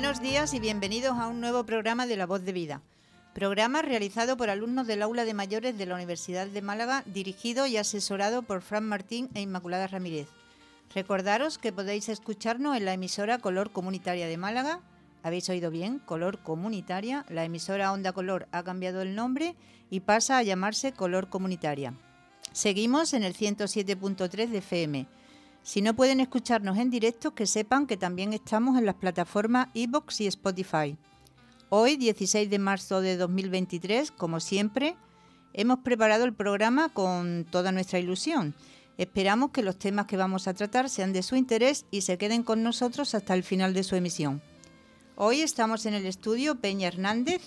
Buenos días y bienvenidos a un nuevo programa de La Voz de Vida. Programa realizado por alumnos del Aula de Mayores de la Universidad de Málaga, dirigido y asesorado por Fran Martín e Inmaculada Ramírez. Recordaros que podéis escucharnos en la emisora Color Comunitaria de Málaga. Habéis oído bien, Color Comunitaria. La emisora Onda Color ha cambiado el nombre y pasa a llamarse Color Comunitaria. Seguimos en el 107.3 de FM. Si no pueden escucharnos en directo, que sepan que también estamos en las plataformas iBox y Spotify. Hoy, 16 de marzo de 2023, como siempre, hemos preparado el programa con toda nuestra ilusión. Esperamos que los temas que vamos a tratar sean de su interés y se queden con nosotros hasta el final de su emisión. Hoy estamos en el estudio Peña Hernández.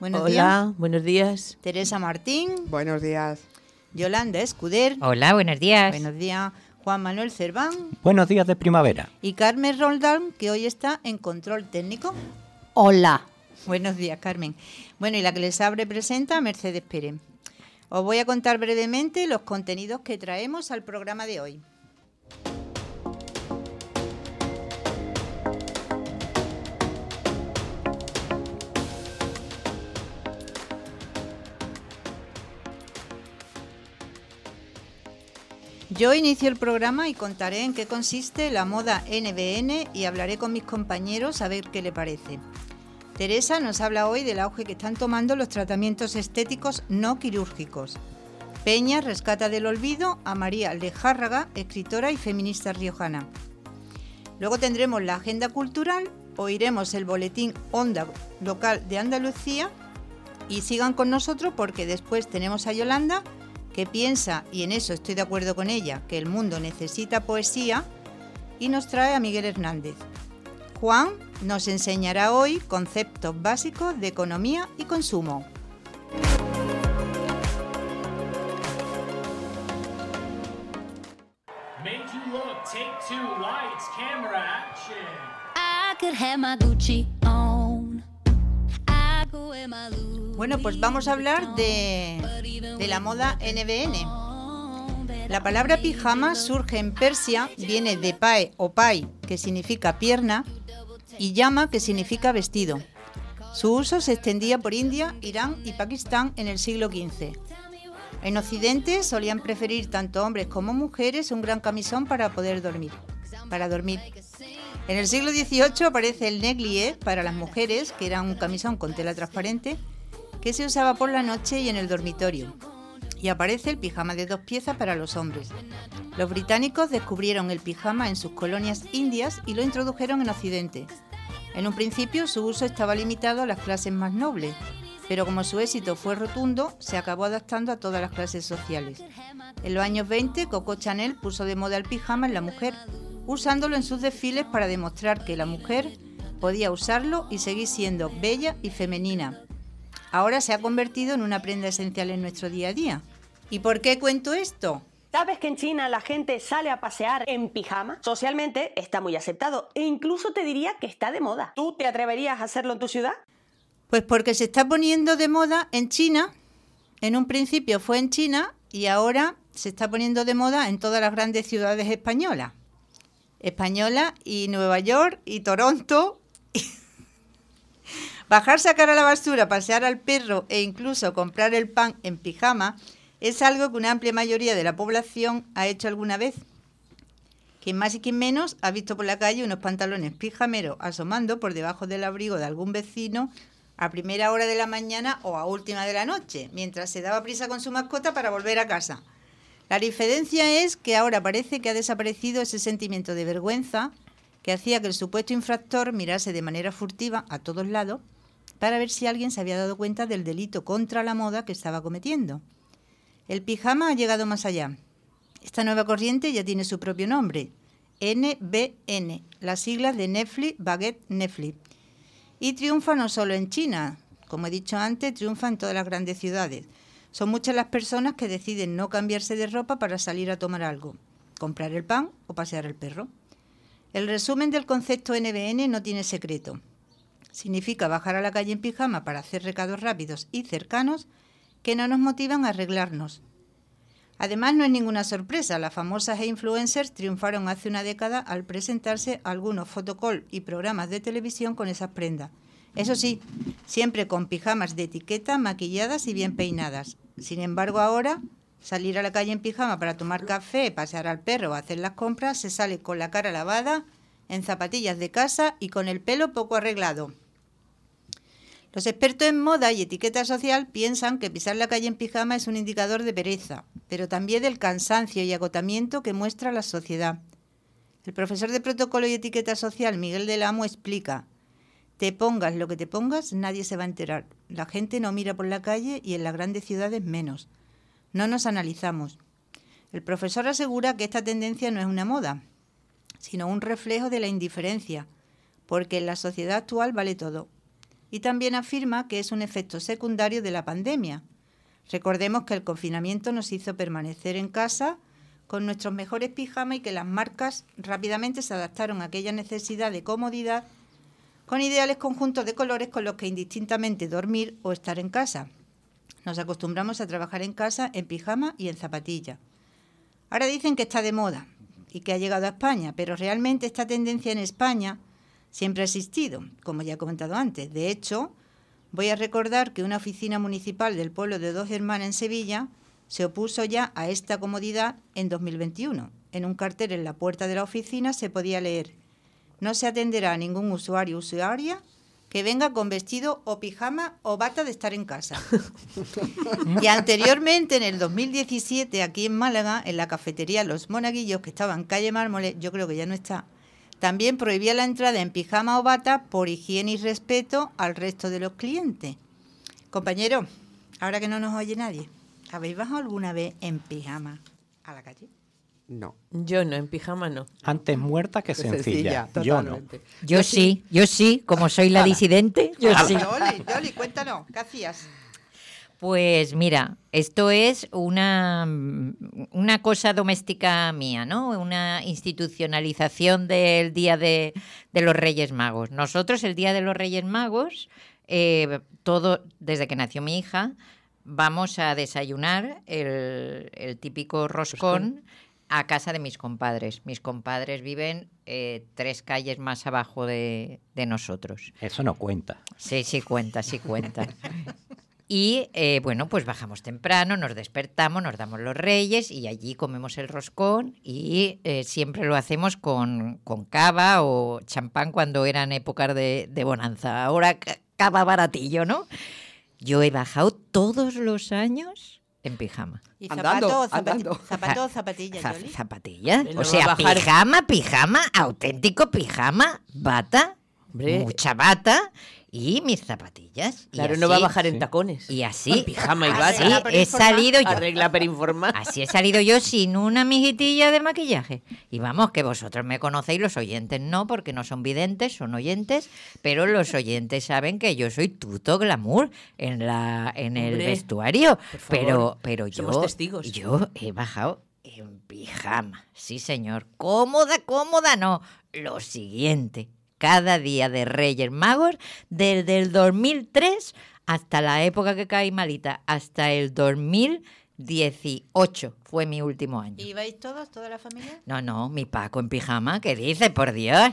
Buenos Hola, buenos días. Teresa Martín. Buenos días. Yolanda Escuder. Hola, buenos días. Buenos días. Juan Manuel Cerván. Buenos días de primavera. Y Carmen Roldán, que hoy está en control técnico. Hola. Buenos días, Carmen. Bueno, y la que les abre presenta, Mercedes Pérez. Os voy a contar brevemente los contenidos que traemos al programa de hoy. Yo inicio el programa y contaré en qué consiste la moda NBN y hablaré con mis compañeros a ver qué le parece. Teresa nos habla hoy del auge que están tomando los tratamientos estéticos no quirúrgicos. Peña rescata del olvido a María Lejárraga, escritora y feminista riojana. Luego tendremos la agenda cultural, oiremos el boletín Onda local de Andalucía y sigan con nosotros porque después tenemos a Yolanda que piensa, y en eso estoy de acuerdo con ella, que el mundo necesita poesía, y nos trae a Miguel Hernández. Juan nos enseñará hoy conceptos básicos de economía y consumo. Bueno, pues vamos a hablar de, la moda NBN. La palabra pijama surge en Persia, viene de pae o pai, que significa pierna, y llama, que significa vestido. Su uso se extendía por India, Irán y Pakistán en el siglo XV. En Occidente solían preferir tanto hombres como mujeres un gran camisón para poder dormir. Para dormir. En el siglo XVIII aparece el negligé para las mujeres, que era un camisón con tela transparente, que se usaba por la noche y en el dormitorio. Y aparece el pijama de dos piezas para los hombres. Los británicos descubrieron el pijama en sus colonias indias y lo introdujeron en Occidente. En un principio su uso estaba limitado a las clases más nobles, pero como su éxito fue rotundo, se acabó adaptando a todas las clases sociales. En los años 20, Coco Chanel puso de moda el pijama en la mujer, usándolo en sus desfiles para demostrar que la mujer podía usarlo y seguir siendo bella y femenina, ahora se ha convertido en una prenda esencial en nuestro día a día. ¿Y por qué cuento esto? ¿Sabes que en China la gente sale a pasear en pijama? Socialmente está muy aceptado e incluso te diría que está de moda. ¿Tú te atreverías a hacerlo en tu ciudad? Pues porque se está poniendo de moda en China. En un principio fue en China y ahora se está poniendo de moda en todas las grandes ciudades españolas. Española y Nueva York y Toronto Bajar, sacar a la basura, pasear al perro e incluso comprar el pan en pijama es algo que una amplia mayoría de la población ha hecho alguna vez. Quien más y quien menos ha visto por la calle unos pantalones pijameros asomando por debajo del abrigo de algún vecino a primera hora de la mañana o a última de la noche, mientras se daba prisa con su mascota para volver a casa. La diferencia es que ahora parece que ha desaparecido ese sentimiento de vergüenza que hacía que el supuesto infractor mirase de manera furtiva a todos lados para ver si alguien se había dado cuenta del delito contra la moda que estaba cometiendo. El pijama ha llegado más allá. Esta nueva corriente ya tiene su propio nombre, NBN, las siglas de Netflix, Baguette, Netflix. Y triunfa no solo en China, como he dicho antes, triunfa en todas las grandes ciudades. Son muchas las personas que deciden no cambiarse de ropa para salir a tomar algo, comprar el pan o pasear el perro. El resumen del concepto NBN no tiene secreto significa bajar a la calle en pijama para hacer recados rápidos y cercanos que no nos motivan a arreglarnos. Además, no es ninguna sorpresa, las famosas e influencers triunfaron hace una década al presentarse algunos fotocall y programas de televisión con esas prendas. Eso sí, siempre con pijamas de etiqueta, maquilladas y bien peinadas. Sin embargo, ahora salir a la calle en pijama para tomar café, pasear al perro o hacer las compras, se sale con la cara lavada, en zapatillas de casa y con el pelo poco arreglado. Los expertos en moda y etiqueta social piensan que pisar la calle en pijama es un indicador de pereza, pero también del cansancio y agotamiento que muestra la sociedad. El profesor de protocolo y etiqueta social, Miguel del Amo, explica, te pongas lo que te pongas, nadie se va a enterar. La gente no mira por la calle y en las grandes ciudades menos. No nos analizamos. El profesor asegura que esta tendencia no es una moda, sino un reflejo de la indiferencia, porque en la sociedad actual vale todo, y también afirma que es un efecto secundario de la pandemia. Recordemos que el confinamiento nos hizo permanecer en casa con nuestros mejores pijamas y que las marcas rápidamente se adaptaron a aquella necesidad de comodidad con ideales conjuntos de colores con los que indistintamente dormir o estar en casa. Nos acostumbramos a trabajar en casa en pijama y en zapatilla. Ahora dicen que está de moda y que ha llegado a España, pero realmente esta tendencia en España siempre ha existido, como ya he comentado antes. De hecho, voy a recordar que una oficina municipal del pueblo de Dos Hermanas en Sevilla se opuso ya a esta comodidad en 2021. En un cartel en la puerta de la oficina se podía leer, no se atenderá a ningún usuario o usuaria que venga con vestido o pijama o bata de estar en casa. y anteriormente, en el 2017, aquí en Málaga, en la cafetería Los Monaguillos, que estaba en calle Mármole, yo creo que ya no está, también prohibía la entrada en pijama o bata por higiene y respeto al resto de los clientes. Compañero, ahora que no nos oye nadie, ¿habéis bajado alguna vez en pijama a la calle? No. Yo no, en pijama no. Antes muerta que sencilla. yo no. Yo sí, yo sí, como soy la disidente, yo sí. Yoli, Yoli, cuéntanos, ¿qué hacías? Pues mira, esto es una, una cosa doméstica mía, ¿no? Una institucionalización del Día de, los Reyes Magos. Nosotros, el Día de los Reyes Magos, eh, todo, desde que nació mi hija, vamos a desayunar el, típico roscón a casa de mis compadres. Mis compadres viven eh, tres calles más abajo de, de nosotros. Eso no cuenta. Sí, sí cuenta, sí cuenta. Y eh, bueno, pues bajamos temprano, nos despertamos, nos damos los reyes y allí comemos el roscón y eh, siempre lo hacemos con, con, cava o champán cuando eran épocas de, de bonanza. Ahora cava baratillo, ¿no? Yo he bajado todos los años en pijama. ¿Y zapato, andando, zapato, o zapatilla, Zapatilla. O sea, pijama, pijama, auténtico pijama, bata, mucha bata y mis zapatillas. Claro, no va a bajar en tacones. Y así. pijama y bata. he salido yo. Arregla informa. Así he salido yo sin una mijitilla de maquillaje. Y vamos, que vosotros me conocéis, los oyentes no, porque no son videntes, son oyentes, pero los oyentes saben que yo soy tuto glamour en la en el vestuario. Pero, pero yo, testigos. yo he bajado en pijama. Sí, señor. Cómoda, cómoda, no. Lo siguiente cada día de Reyes Magos desde el 2003 hasta la época que caí malita, hasta el 2018 fue mi último año. ¿Y vais todos, toda la familia? No, no, mi Paco en pijama, ¿qué dice? Por Dios.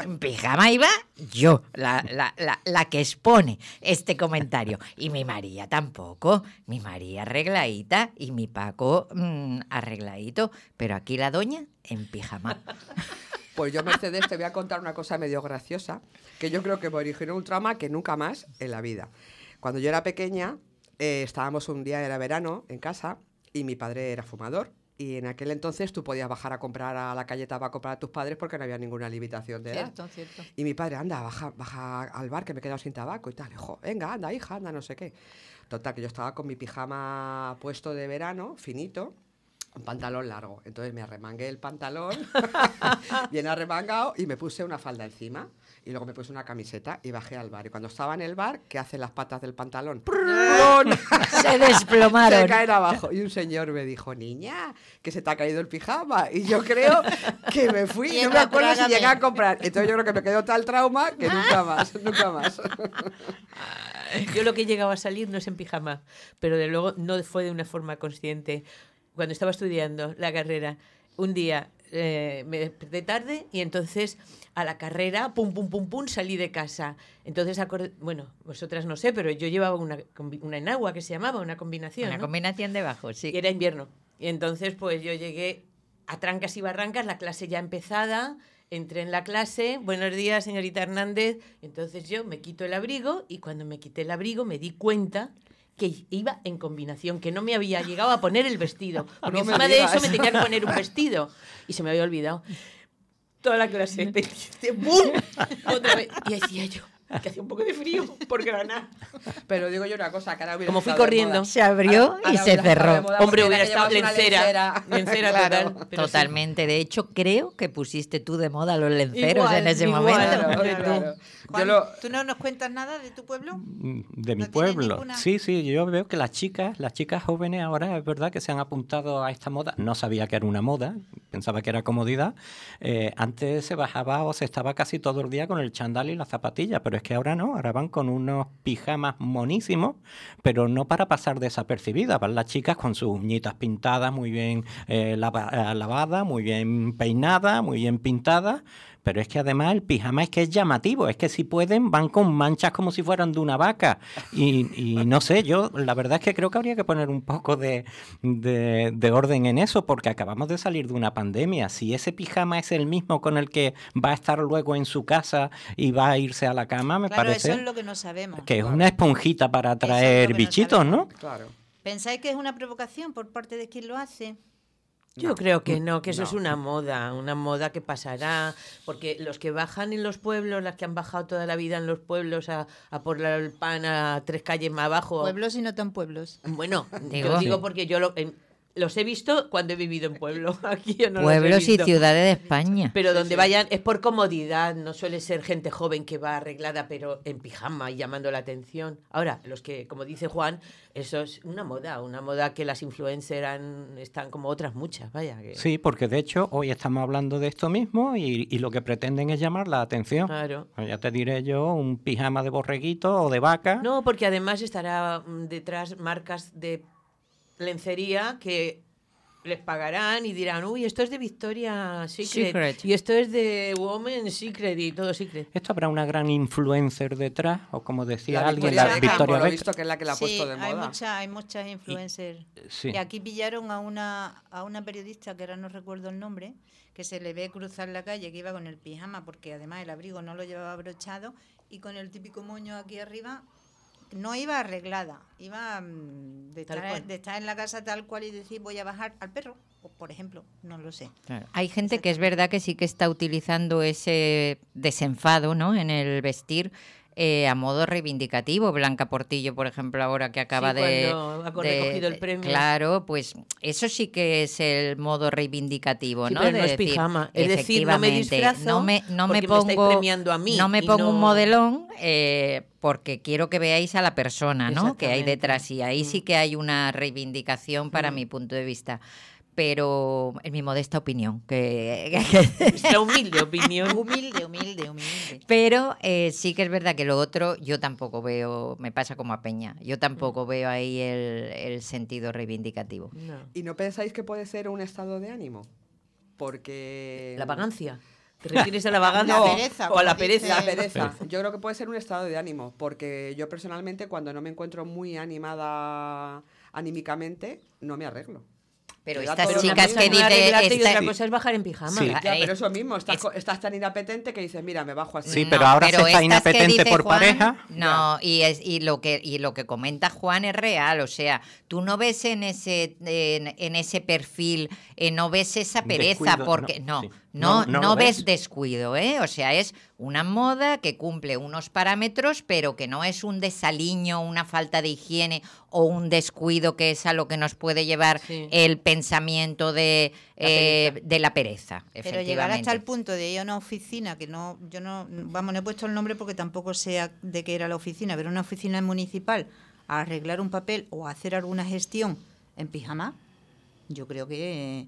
en pijama iba yo, la, la, la, que expone este comentario. Y mi María tampoco. Mi María arregladita y mi Paco mm, arregladito. Pero aquí la doña en pijama. Pues yo, Mercedes, te voy a contar una cosa medio graciosa, que yo creo que me originó un trauma que nunca más en la vida. Cuando yo era pequeña, eh, estábamos un día, era verano, en casa, y mi padre era fumador. Y en aquel entonces tú podías bajar a comprar a la calle tabaco para tus padres porque no había ninguna limitación de edad. Cierto, cierto. Y mi padre, anda, baja, baja al bar que me he quedado sin tabaco y tal. dijo, venga, anda, hija, anda, no sé qué. Total, que yo estaba con mi pijama puesto de verano, finito, un pantalón largo. Entonces me arremangué el pantalón, bien arremangado, y me puse una falda encima. Y luego me puse una camiseta y bajé al bar. Y cuando estaba en el bar, ¿qué hacen las patas del pantalón? se desplomaron. Se caen abajo. Y un señor me dijo, niña, que se te ha caído el pijama. Y yo creo que me fui. no me acuerdo si llegué a comprar. Entonces yo creo que me quedó tal trauma que nunca más, nunca más. Yo lo que he llegado a salir no es en pijama, pero de luego no fue de una forma consciente. Cuando estaba estudiando la carrera, un día eh, me desperté tarde y entonces a la carrera, pum, pum, pum, pum, salí de casa. Entonces, acordé- bueno, vosotras no sé, pero yo llevaba una, enagua que se llamaba, una combinación. Una ¿no? combinación de bajos, sí. Y era invierno. Y entonces, pues yo llegué a trancas y barrancas, la clase ya empezada, entré en la clase, buenos días, señorita Hernández. Entonces yo me quito el abrigo y cuando me quité el abrigo me di cuenta que iba en combinación, que no me había llegado a poner el vestido. Porque No encima de eso me tenía que poner un vestido. Y se me había olvidado. Toda la clase ¡bum! Otra vez. Y decía yo, que hacía un poco de frío por Granada. Pero digo yo una cosa, que ahora hubiera Como fui corriendo. Se abrió Ahora- y ahora se cerró. moda Hombre, hubiera estado lencera. Lencera Claro. total. sí. Totalmente. De hecho, creo que pusiste tú de moda los lenceros Igual, en ese igual. momento. Claro, Claro. claro. Yo Juan, lo, ¿Tú no nos cuentas nada de tu pueblo? Mm, De mi ¿No tienes pueblo. ninguna? Sí, sí, yo veo que las chicas, las chicas jóvenes ahora es verdad que se han apuntado a esta moda. No sabía que era una moda, pensaba que era comodidad. Eh, antes se bajaba o se estaba casi todo el día con el chandal y la zapatilla, pero es que ahora no, ahora van con unos pijamas monísimos, pero no para pasar desapercibidas. Van las chicas con sus uñitas pintadas, muy bien eh, eh, lavadas, muy bien peinadas, muy bien pintadas. Pero es que además el pijama es que es llamativo, es que si pueden van con manchas como si fueran de una vaca. Y, y no sé, yo la verdad es que creo que habría que poner un poco de, de- de orden en eso, porque acabamos de salir de una pandemia. Si ese pijama es el mismo con el que va a estar luego en su casa y va a irse a la cama, me Claro, parece eso es lo que no sabemos. que es una esponjita para es atraer que no bichitos, sabemos. ¿no? claro. ¿Pensáis que es una provocación por parte de quien lo hace? Yo creo que no, que eso es una moda, una moda que pasará, porque los que bajan en los pueblos, las que han bajado toda la vida en los pueblos a, a por la- el pan a tres calles más abajo, Pueblos y no tan pueblos. bueno, Digo. yo digo Sí. porque yo lo- en- los he visto cuando he vivido en pueblo, aquí yo no los he Pueblos y ciudades de España. Pero donde vayan es por comodidad, no suele ser gente joven que va arreglada pero en pijama y llamando la atención. Ahora, los que, como dice Juan, eso es una moda, una moda que las influencers han- están como otras muchas, vaya. Que, Sí, porque de hecho hoy estamos hablando de esto mismo y, y lo que pretenden es llamar la atención. Claro. Pues Ya te diré yo, un pijama de borreguito o de vaca. No, porque además estará mm, detrás marcas de lencería que les pagarán y dirán, uy, esto es de Victoria Secret, Secret. y esto es de Woman Secret y todo Secret. ¿Esto habrá una gran influencer detrás? O como decía La alguien, Victoria la Victoria visto, que es la que la ha sí, puesto de hay, moda. mucha- hay muchas influencers. sí. Y aquí pillaron a una, a una periodista, que ahora no recuerdo el nombre, que se le ve cruzar la calle, que iba con el pijama, porque además el abrigo no lo llevaba abrochado, y con el típico moño aquí arriba, no iba arreglada, iba mm, de Tal estar, cual. de estar en la casa tal cual y decir voy a bajar al perro, o por ejemplo, no lo sé. Hay gente que es verdad que sí que está utilizando ese desenfado ¿no? en el vestir eh, a modo reivindicativo. Blanca Portillo, por ejemplo, ahora que acaba Sí, de, de- recogido el premio. Claro, pues eso sí que es el modo reivindicativo, Sí, ¿no? pero De no es decir, pijama. Es decir, no me disfrazo no me, no me pongo, a mí no me pongo un modelón eh, porque quiero que veáis a la persona, ¿no? Que hay detrás y ahí Mm. sí que hay una reivindicación para Mm. mi punto de vista. Pero en mi modesta opinión, que, humilde opinión. Humilde, humilde, humilde. Pero eh, sí que es verdad que lo otro yo tampoco veo, me pasa como a Peña, yo tampoco veo ahí el, el sentido reivindicativo. No. ¿Y no pensáis que puede ser un estado de ánimo? Porque... La vagancia. ¿Te refieres a la vagancia? Pereza, o a la pereza. La pereza. Yo creo que puede ser un estado de ánimo, porque yo personalmente cuando no me encuentro muy animada anímicamente, no me arreglo. Pero estas Pero chicas cosa que es dice... arreglarte y esta- otra cosa es bajar en pijama. Sí. Ya, pero eso mismo, estás, es- co- estás tan inapetente que dices, mira, me bajo así. Sí, No, pero ahora se está inapetente por Juan, pareja. No, y es y lo que y lo que comenta Juan es real, o sea, tú no ves en ese en, en ese perfil, eh, no ves esa pereza Descuido, porque no, no, sí. No, No, no, no lo ves ves. descuido, ¿eh? O sea, es una moda que cumple unos parámetros, pero que no es un desaliño, una falta de higiene o un descuido que es a lo que nos puede llevar Sí. el pensamiento de La eh, pereza. de la pereza. Pero llegar hasta el punto de ir a una oficina, que no, yo no, vamos, no he puesto el nombre porque tampoco sé de qué era la oficina, pero una oficina municipal, a arreglar un papel o a hacer alguna gestión en pijama, yo creo que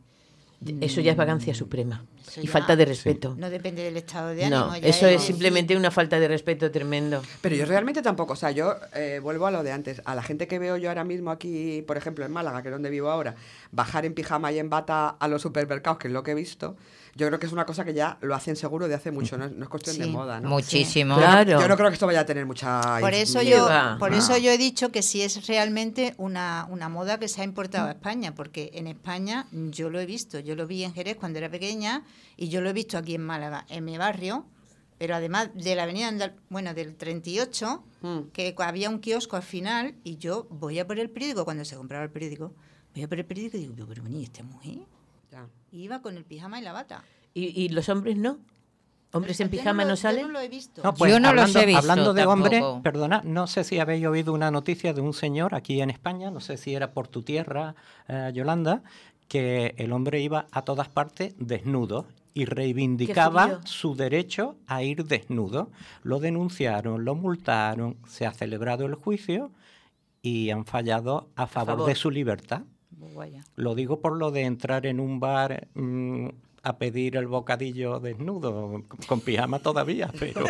Eso ya es vagancia suprema Eso y ya- falta de respeto. No depende del estado de ánimo. No, ya eso es simplemente una falta de respeto tremendo. Pero yo realmente tampoco, o sea, yo eh, vuelvo a lo de antes. A la gente que veo yo ahora mismo aquí, por ejemplo, en Málaga, que es donde vivo ahora, bajar en pijama y en bata a los supermercados, que es lo que he visto, yo creo que es una cosa que ya lo hacen seguro de hace mucho, no, es- no es cuestión de moda, ¿no? Muchísimo. Claro. Yo no creo que esto vaya a tener mucha... Por eso yo, va. por eso yo he dicho que si es realmente una, una moda que se ha importado a España, porque en España yo lo he visto, yo lo vi en Jerez cuando era pequeña y yo lo he visto aquí en Málaga, en mi barrio, pero además de la avenida Andal- bueno, del 38, Mm. que había un kiosco al final y yo voy a por el periódico cuando se compraba el periódico, voy a por el periódico y digo, pero, ¿y esta mujer? Y iba con el pijama y la bata. ¿Y, y los hombres no? ¿Hombres en Yo pijama no yo salen? no lo he visto. No, pues, Yo no los he visto Hablando de hombres, tampoco. perdona, no sé si habéis oído una noticia de un señor aquí en España, no sé si era por tu tierra, eh, Yolanda, que el hombre iba a todas partes desnudo y reivindicaba su derecho a ir desnudo. Lo denunciaron, lo multaron, se ha celebrado el juicio y han fallado a favor, favor. de su libertad. Vaya. Lo digo por lo de entrar en un bar mm, a pedir el bocadillo desnudo, con pijama todavía, pero...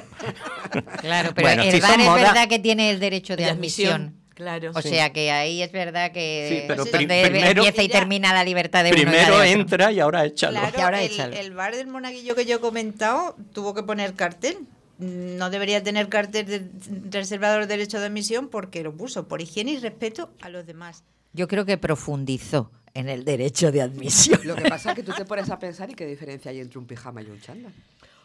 Claro, pero Bueno, el si bar es moda- verdad que tiene el derecho de De admisión. admisión, claro. O Sí. sea que ahí es verdad que Sí, pero es pri- donde primero- empieza y termina la libertad de uno y la Primero de entra y ahora échalo. Claro, Y ahora el, échalo. el bar del monaguillo que yo he comentado tuvo que poner cartel. No debería tener cartel de reservador de derecho de admisión porque lo puso por higiene y respeto a los demás. Yo creo que profundizó en el derecho de admisión. Lo que pasa es que tú te pones a pensar y qué diferencia hay entre un pijama y un chándal.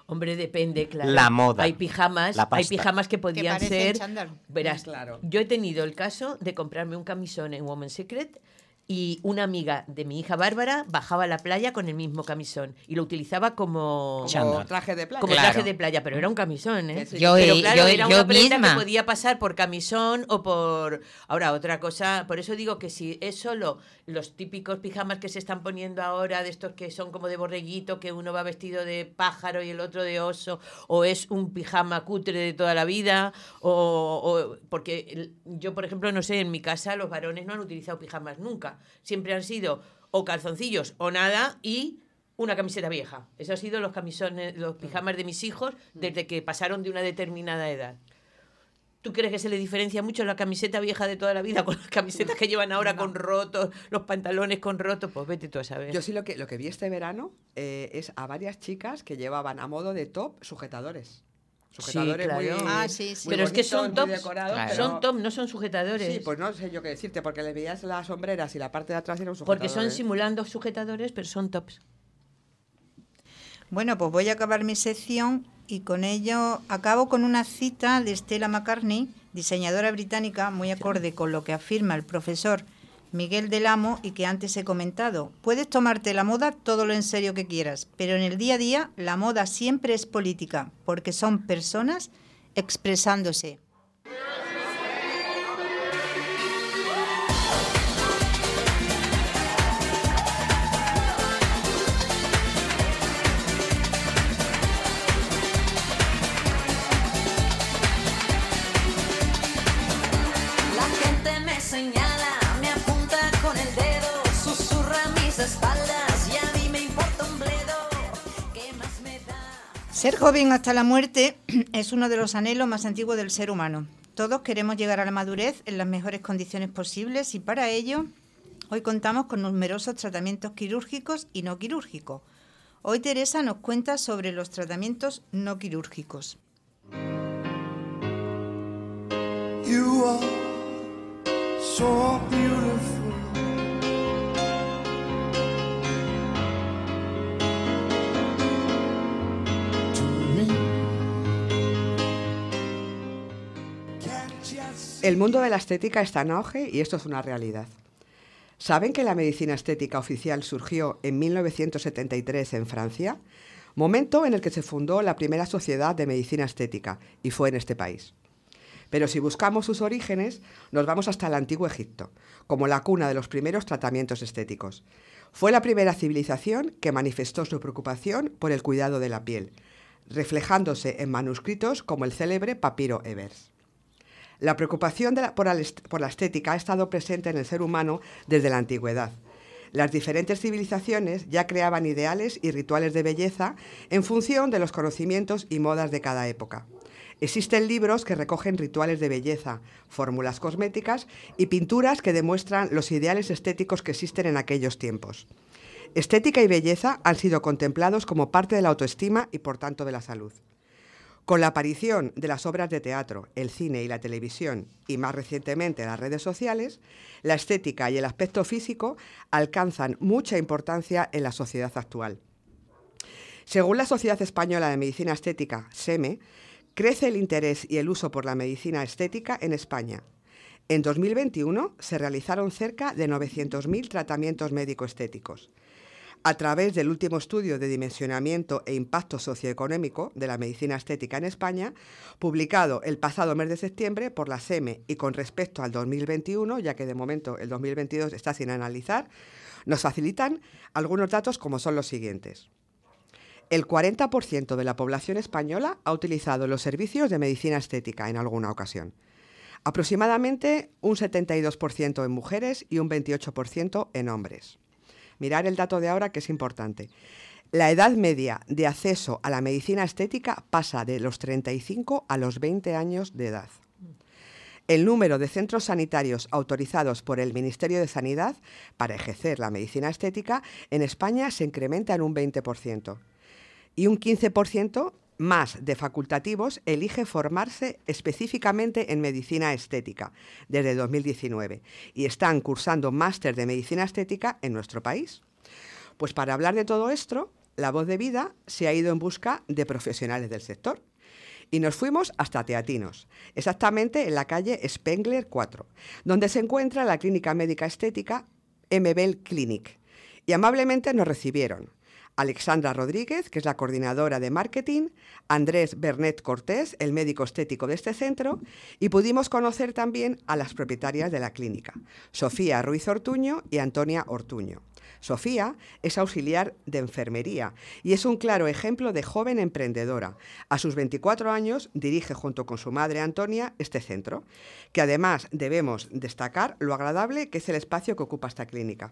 Hombre, depende, claro. La moda. Hay pijamas, La hay pijamas que podían ser. chándal. Verás, Claro. yo he tenido el caso de comprarme un camisón en Woman's Secret y una amiga de mi hija Bárbara bajaba a la playa con el mismo camisón y lo utilizaba como traje de playa. como Claro. traje de playa, pero era un camisón, ¿eh? Sí, sí. Yo, pero claro, yo- era yo una prenda misma. que podía pasar por camisón o por... Ahora, otra cosa, por eso digo que si es solo los típicos pijamas que se están poniendo ahora, de estos que son como de borreguito, que uno va vestido de pájaro y el otro de oso, o es un pijama cutre de toda la vida, o, o- porque yo, por ejemplo, no sé, en mi casa los varones no han utilizado pijamas nunca, siempre han sido o calzoncillos o nada y una camiseta vieja. Esos han sido los camisones, los pijamas de mis hijos desde que pasaron de una determinada edad. ¿Tú crees que se le diferencia mucho la camiseta vieja de toda la vida con las camisetas que llevan ahora con rotos, los pantalones con rotos? Pues vete tú a saber. Yo sí lo que, lo que vi este verano eh, es a varias chicas que llevaban a modo de top sujetadores. Sujetadores claro. muy, Ah, sí, sí. muy pero es que son tops. Claro. Son top, no son sujetadores. Sí, pues no sé yo qué decirte, porque le veías las sombreras y la parte de atrás eran sujetadores. porque son simulando sujetadores, pero son tops. Bueno, pues voy a acabar mi sección y con ello acabo con una cita de Stella McCartney, diseñadora británica, muy acorde con lo que afirma el profesor Miguel del Amo y que antes he comentado. Puedes tomarte la moda todo lo en serio que quieras, pero en el día a día la moda siempre es política, porque son personas expresándose. Ser joven hasta la muerte es uno de los anhelos más antiguos del ser humano. Todos queremos llegar a la madurez en las mejores condiciones posibles y para ello hoy contamos con numerosos tratamientos quirúrgicos y no quirúrgicos. Hoy Teresa nos cuenta sobre los tratamientos no quirúrgicos. El mundo de la estética está en auge y esto es una realidad. ¿Saben que la medicina estética oficial surgió en 1973 en Francia? Momento en el que se fundó la primera sociedad de medicina estética y fue en este país. Pero si buscamos sus orígenes, nos vamos hasta el antiguo Egipto, como la cuna de los primeros tratamientos estéticos. Fue la primera civilización que manifestó su preocupación por el cuidado de la piel, reflejándose en manuscritos como el célebre Papiro Evers. La preocupación por la estética ha estado presente en el ser humano desde la antigüedad. Las diferentes civilizaciones ya creaban ideales y rituales de belleza en función de los conocimientos y modas de cada época. Existen libros que recogen rituales de belleza, fórmulas cosméticas y pinturas que demuestran los ideales estéticos que existen en aquellos tiempos. Estética y belleza han sido contemplados como parte de la autoestima y por tanto de la salud. Con la aparición de las obras de teatro, el cine y la televisión, y más recientemente las redes sociales, la estética y el aspecto físico alcanzan mucha importancia en la sociedad actual. Según la Sociedad Española de Medicina Estética, SEME, crece el interés y el uso por la medicina estética en España. En 2021 se realizaron cerca de 900.000 tratamientos médico-estéticos. A través del último estudio de dimensionamiento e impacto socioeconómico de la medicina estética en España, publicado el pasado mes de septiembre por la SEME y con respecto al 2021, ya que de momento el 2022 está sin analizar, nos facilitan algunos datos como son los siguientes. El 40% de la población española ha utilizado los servicios de medicina estética en alguna ocasión. Aproximadamente un 72% en mujeres y un 28% en hombres. Mirar el dato de ahora que es importante. La edad media de acceso a la medicina estética pasa de los 35 a los 20 años de edad. El número de centros sanitarios autorizados por el Ministerio de Sanidad para ejercer la medicina estética en España se incrementa en un 20% y un 15% más de facultativos elige formarse específicamente en medicina estética desde 2019 y están cursando máster de medicina estética en nuestro país. Pues para hablar de todo esto, la voz de vida se ha ido en busca de profesionales del sector. Y nos fuimos hasta Teatinos, exactamente en la calle Spengler 4, donde se encuentra la clínica médica estética MBL Clinic. Y amablemente nos recibieron Alexandra Rodríguez, que es la coordinadora de marketing, Andrés Bernet Cortés, el médico estético de este centro, y pudimos conocer también a las propietarias de la clínica, Sofía Ruiz Ortuño y Antonia Ortuño. Sofía es auxiliar de enfermería y es un claro ejemplo de joven emprendedora. A sus 24 años dirige junto con su madre Antonia este centro, que además debemos destacar lo agradable que es el espacio que ocupa esta clínica.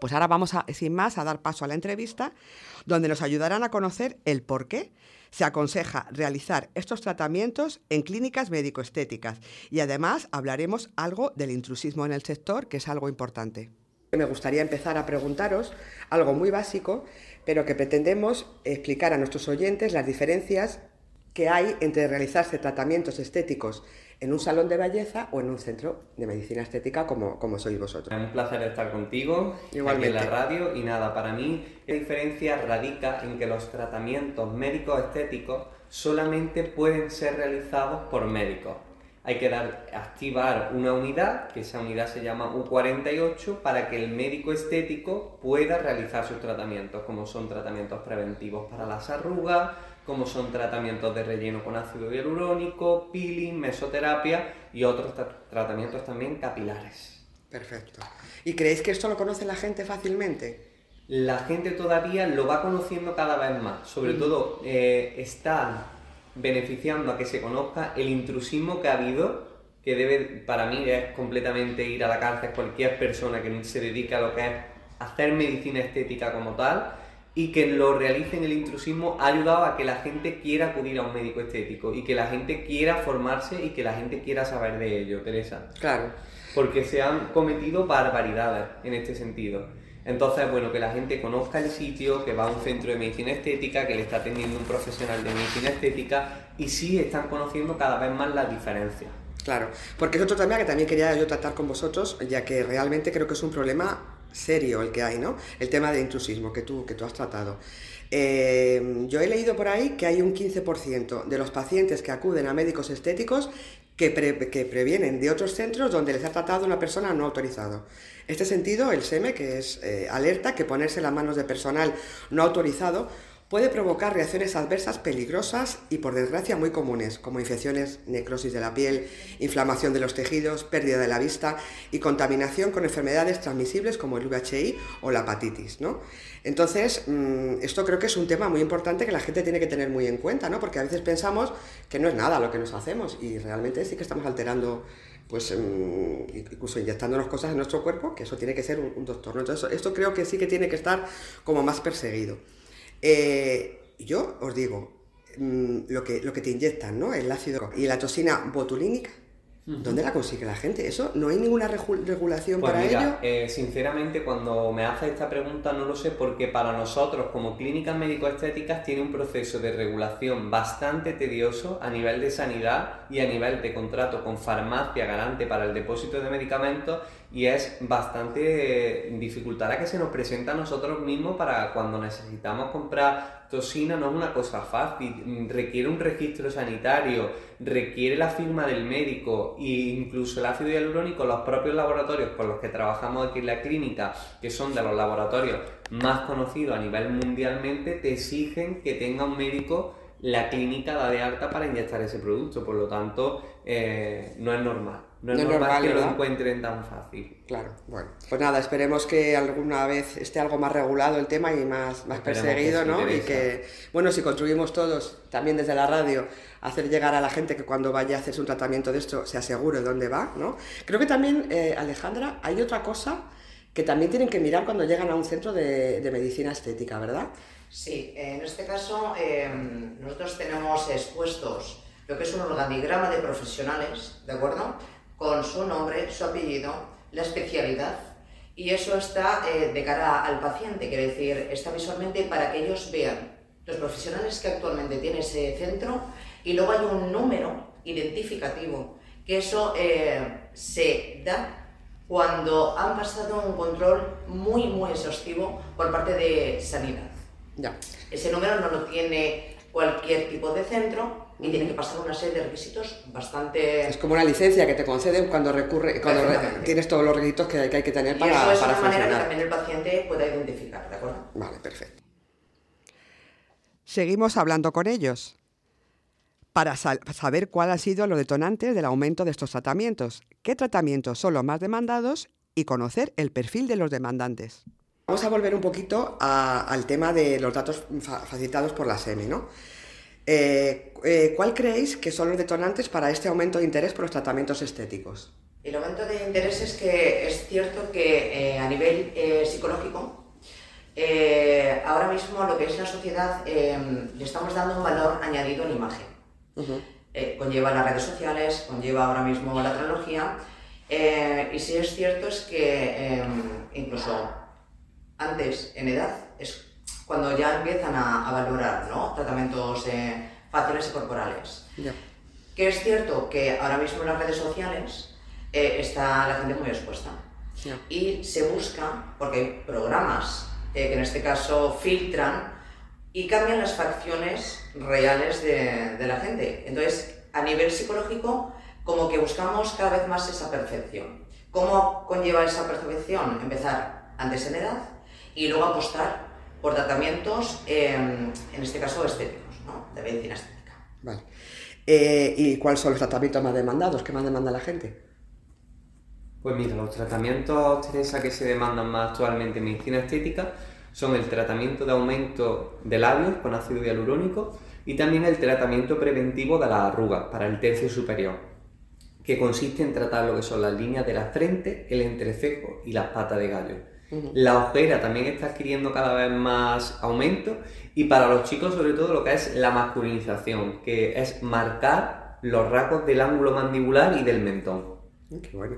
Pues ahora vamos, a, sin más, a dar paso a la entrevista, donde nos ayudarán a conocer el por qué se aconseja realizar estos tratamientos en clínicas médico-estéticas y además hablaremos algo del intrusismo en el sector, que es algo importante. Me gustaría empezar a preguntaros algo muy básico, pero que pretendemos explicar a nuestros oyentes las diferencias que hay entre realizarse tratamientos estéticos en un salón de belleza o en un centro de medicina estética como, como sois vosotros. Es un placer estar contigo Igualmente. aquí en la radio y nada, para mí la diferencia radica en que los tratamientos médicos estéticos solamente pueden ser realizados por médicos. Hay que dar, activar una unidad, que esa unidad se llama U48, para que el médico estético pueda realizar sus tratamientos, como son tratamientos preventivos para las arrugas, como son tratamientos de relleno con ácido hialurónico, peeling, mesoterapia y otros tra- tratamientos también capilares. Perfecto. ¿Y creéis que esto lo conoce la gente fácilmente? La gente todavía lo va conociendo cada vez más, sobre todo eh, está beneficiando a que se conozca el intrusismo que ha habido, que debe, para mí es completamente ir a la cárcel cualquier persona que se dedique a lo que es hacer medicina estética como tal, y que lo realicen el intrusismo ha ayudado a que la gente quiera acudir a un médico estético y que la gente quiera formarse y que la gente quiera saber de ello, Teresa. Claro. Porque se han cometido barbaridades en este sentido. Entonces, bueno, que la gente conozca el sitio, que va a un centro de medicina estética, que le está atendiendo un profesional de medicina estética y sí están conociendo cada vez más las diferencias. Claro, porque es otro tema que también quería yo tratar con vosotros, ya que realmente creo que es un problema serio el que hay, ¿no? El tema de intrusismo que tú, que tú has tratado. Eh, yo he leído por ahí que hay un 15% de los pacientes que acuden a médicos estéticos que, que previenen de otros centros donde les ha tratado una persona no autorizado. En este sentido, el SEME, que es eh, alerta que ponerse en las manos de personal no autorizado puede provocar reacciones adversas peligrosas y por desgracia muy comunes, como infecciones, necrosis de la piel, inflamación de los tejidos, pérdida de la vista y contaminación con enfermedades transmisibles como el VHI o la hepatitis. ¿no? Entonces, mm, esto creo que es un tema muy importante que la gente tiene que tener muy en cuenta, ¿no? porque a veces pensamos que no es nada lo que nos hacemos y realmente sí que estamos alterando pues mm, incluso inyectándonos cosas en nuestro cuerpo, que eso tiene que ser un, doctor. ¿no? Entonces, esto creo que sí que tiene que estar como más perseguido. Eh, yo os digo, mm, lo, que, lo que te inyectan, ¿no? El ácido y la toxina botulínica, ¿dónde la consigue la gente? ¿Eso no hay ninguna regu- regulación Pues para ello? eh, sinceramente cuando me hace esta pregunta no lo sé porque para nosotros como clínicas médico-estéticas tiene un proceso de regulación bastante tedioso a nivel de sanidad y a nivel de contrato con farmacia garante para el depósito de medicamentos y es bastante dificultad la que se nos presenta a nosotros mismos para cuando necesitamos comprar toxina no es una cosa fácil, mm, requiere un registro sanitario, requiere la firma del médico e incluso el ácido hialurónico, los propios laboratorios con los que trabajamos aquí en la clínica, que son de los laboratorios más conocidos a nivel mundialmente, te exigen que tenga un médico la clínica da de alta para inyectar ese producto, por lo tanto eh, no es normal. No es No normal, normal, que lo ¿verdad? encuentren tan fácil. Claro, bueno. Pues nada, esperemos que alguna vez esté algo más regulado el tema y más, más Esperemos perseguido, ¿no? Y Teresa. que, bueno, si contribuimos todos, también desde la radio, hacer llegar a la gente que cuando vaya a hacerse un tratamiento de esto se asegure dónde va, ¿no? Creo que también, eh, Alejandra, hay otra cosa que también tienen que mirar cuando llegan a un centro de, de medicina estética, ¿verdad? Sí, en este caso eh, nosotros tenemos expuestos lo que es un organigrama de profesionales, ¿de acuerdo? Con su nombre, su apellido, la especialidad y eso está eh, de cara al paciente, quiere decir, está visualmente para que ellos vean los profesionales que actualmente tiene ese centro y luego hay un número identificativo que eso eh, se da cuando han pasado un control muy, muy exhaustivo por parte de sanidad. Ya. Ese número no lo tiene cualquier tipo de centro y tiene que pasar una serie de requisitos bastante... Es como una licencia que te conceden cuando recurre, cuando tienes todos los requisitos que, que hay que tener y para, eso es para una manera que también el paciente pueda identificar, ¿de acuerdo? Vale, perfecto. Seguimos hablando con ellos para saber cuáles han sido los detonantes del aumento de estos tratamientos, qué tratamientos son los más demandados y conocer el perfil de los demandantes. Vamos a volver un poquito a- al tema de los datos fa- facilitados por la SEMI, ¿no? Eh, eh, ¿Cuál creéis que son los detonantes para este aumento de interés por los tratamientos estéticos? El aumento de interés es que es cierto que eh, a nivel psicológico, ahora mismo lo que es la sociedad eh, le estamos dando un valor añadido en imagen. Conlleva las redes sociales, conlleva ahora mismo la tecnología. y sí es cierto es que eh, incluso antes en edad es cuando ya empiezan a, a valorar ¿no? tratamientos eh, faciales y corporales. Ya. Que es cierto que ahora mismo en las redes sociales eh, está la gente muy expuesta Ya. y se busca, porque hay programas eh, que en este caso filtran y cambian las facciones reales de, de la gente. Entonces, a nivel psicológico, como que buscamos cada vez más esa percepción. ¿Cómo conlleva esa percepción? Empezar antes en edad y luego apostar por tratamientos, eh, en este caso estéticos, ¿no? de medicina estética. Vale. Eh, ¿Y cuáles son los tratamientos más demandados? ¿Qué más demanda la gente? Pues mira, los tratamientos, Teresa, que se demandan más actualmente en medicina estética son el tratamiento de aumento de labios con ácido hialurónico y también el tratamiento preventivo de las arrugas para el tercio superior, que consiste en tratar lo que son las líneas de la frente, el entrecejo y las patas de gallo. La ojera también está adquiriendo cada vez más aumento y para los chicos sobre todo lo que es la masculinización, que es marcar los rasgos del ángulo mandibular y del mentón. Mm, Qué bueno.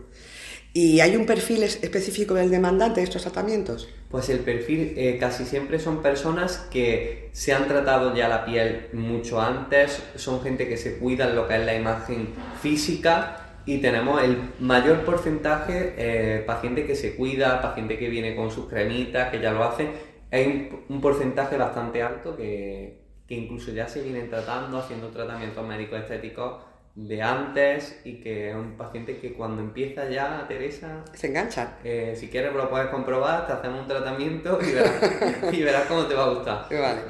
¿Y hay un perfil es- específico del demandante de estos tratamientos? Pues el perfil eh, casi siempre son personas que se han tratado ya la piel mucho antes, son gente que se cuida en lo que es la imagen física y tenemos el mayor porcentaje eh, paciente que se cuida, paciente que viene con sus cremitas, que ya lo hacen. Hay un, un porcentaje bastante alto que, que incluso ya se vienen tratando, haciendo tratamientos médicos estéticos de antes y que es un paciente que cuando empieza ya, Teresa, Se enganchan. eh, si quieres lo puedes comprobar, te hacemos un tratamiento y verás, y verás cómo te va a gustar. Vale.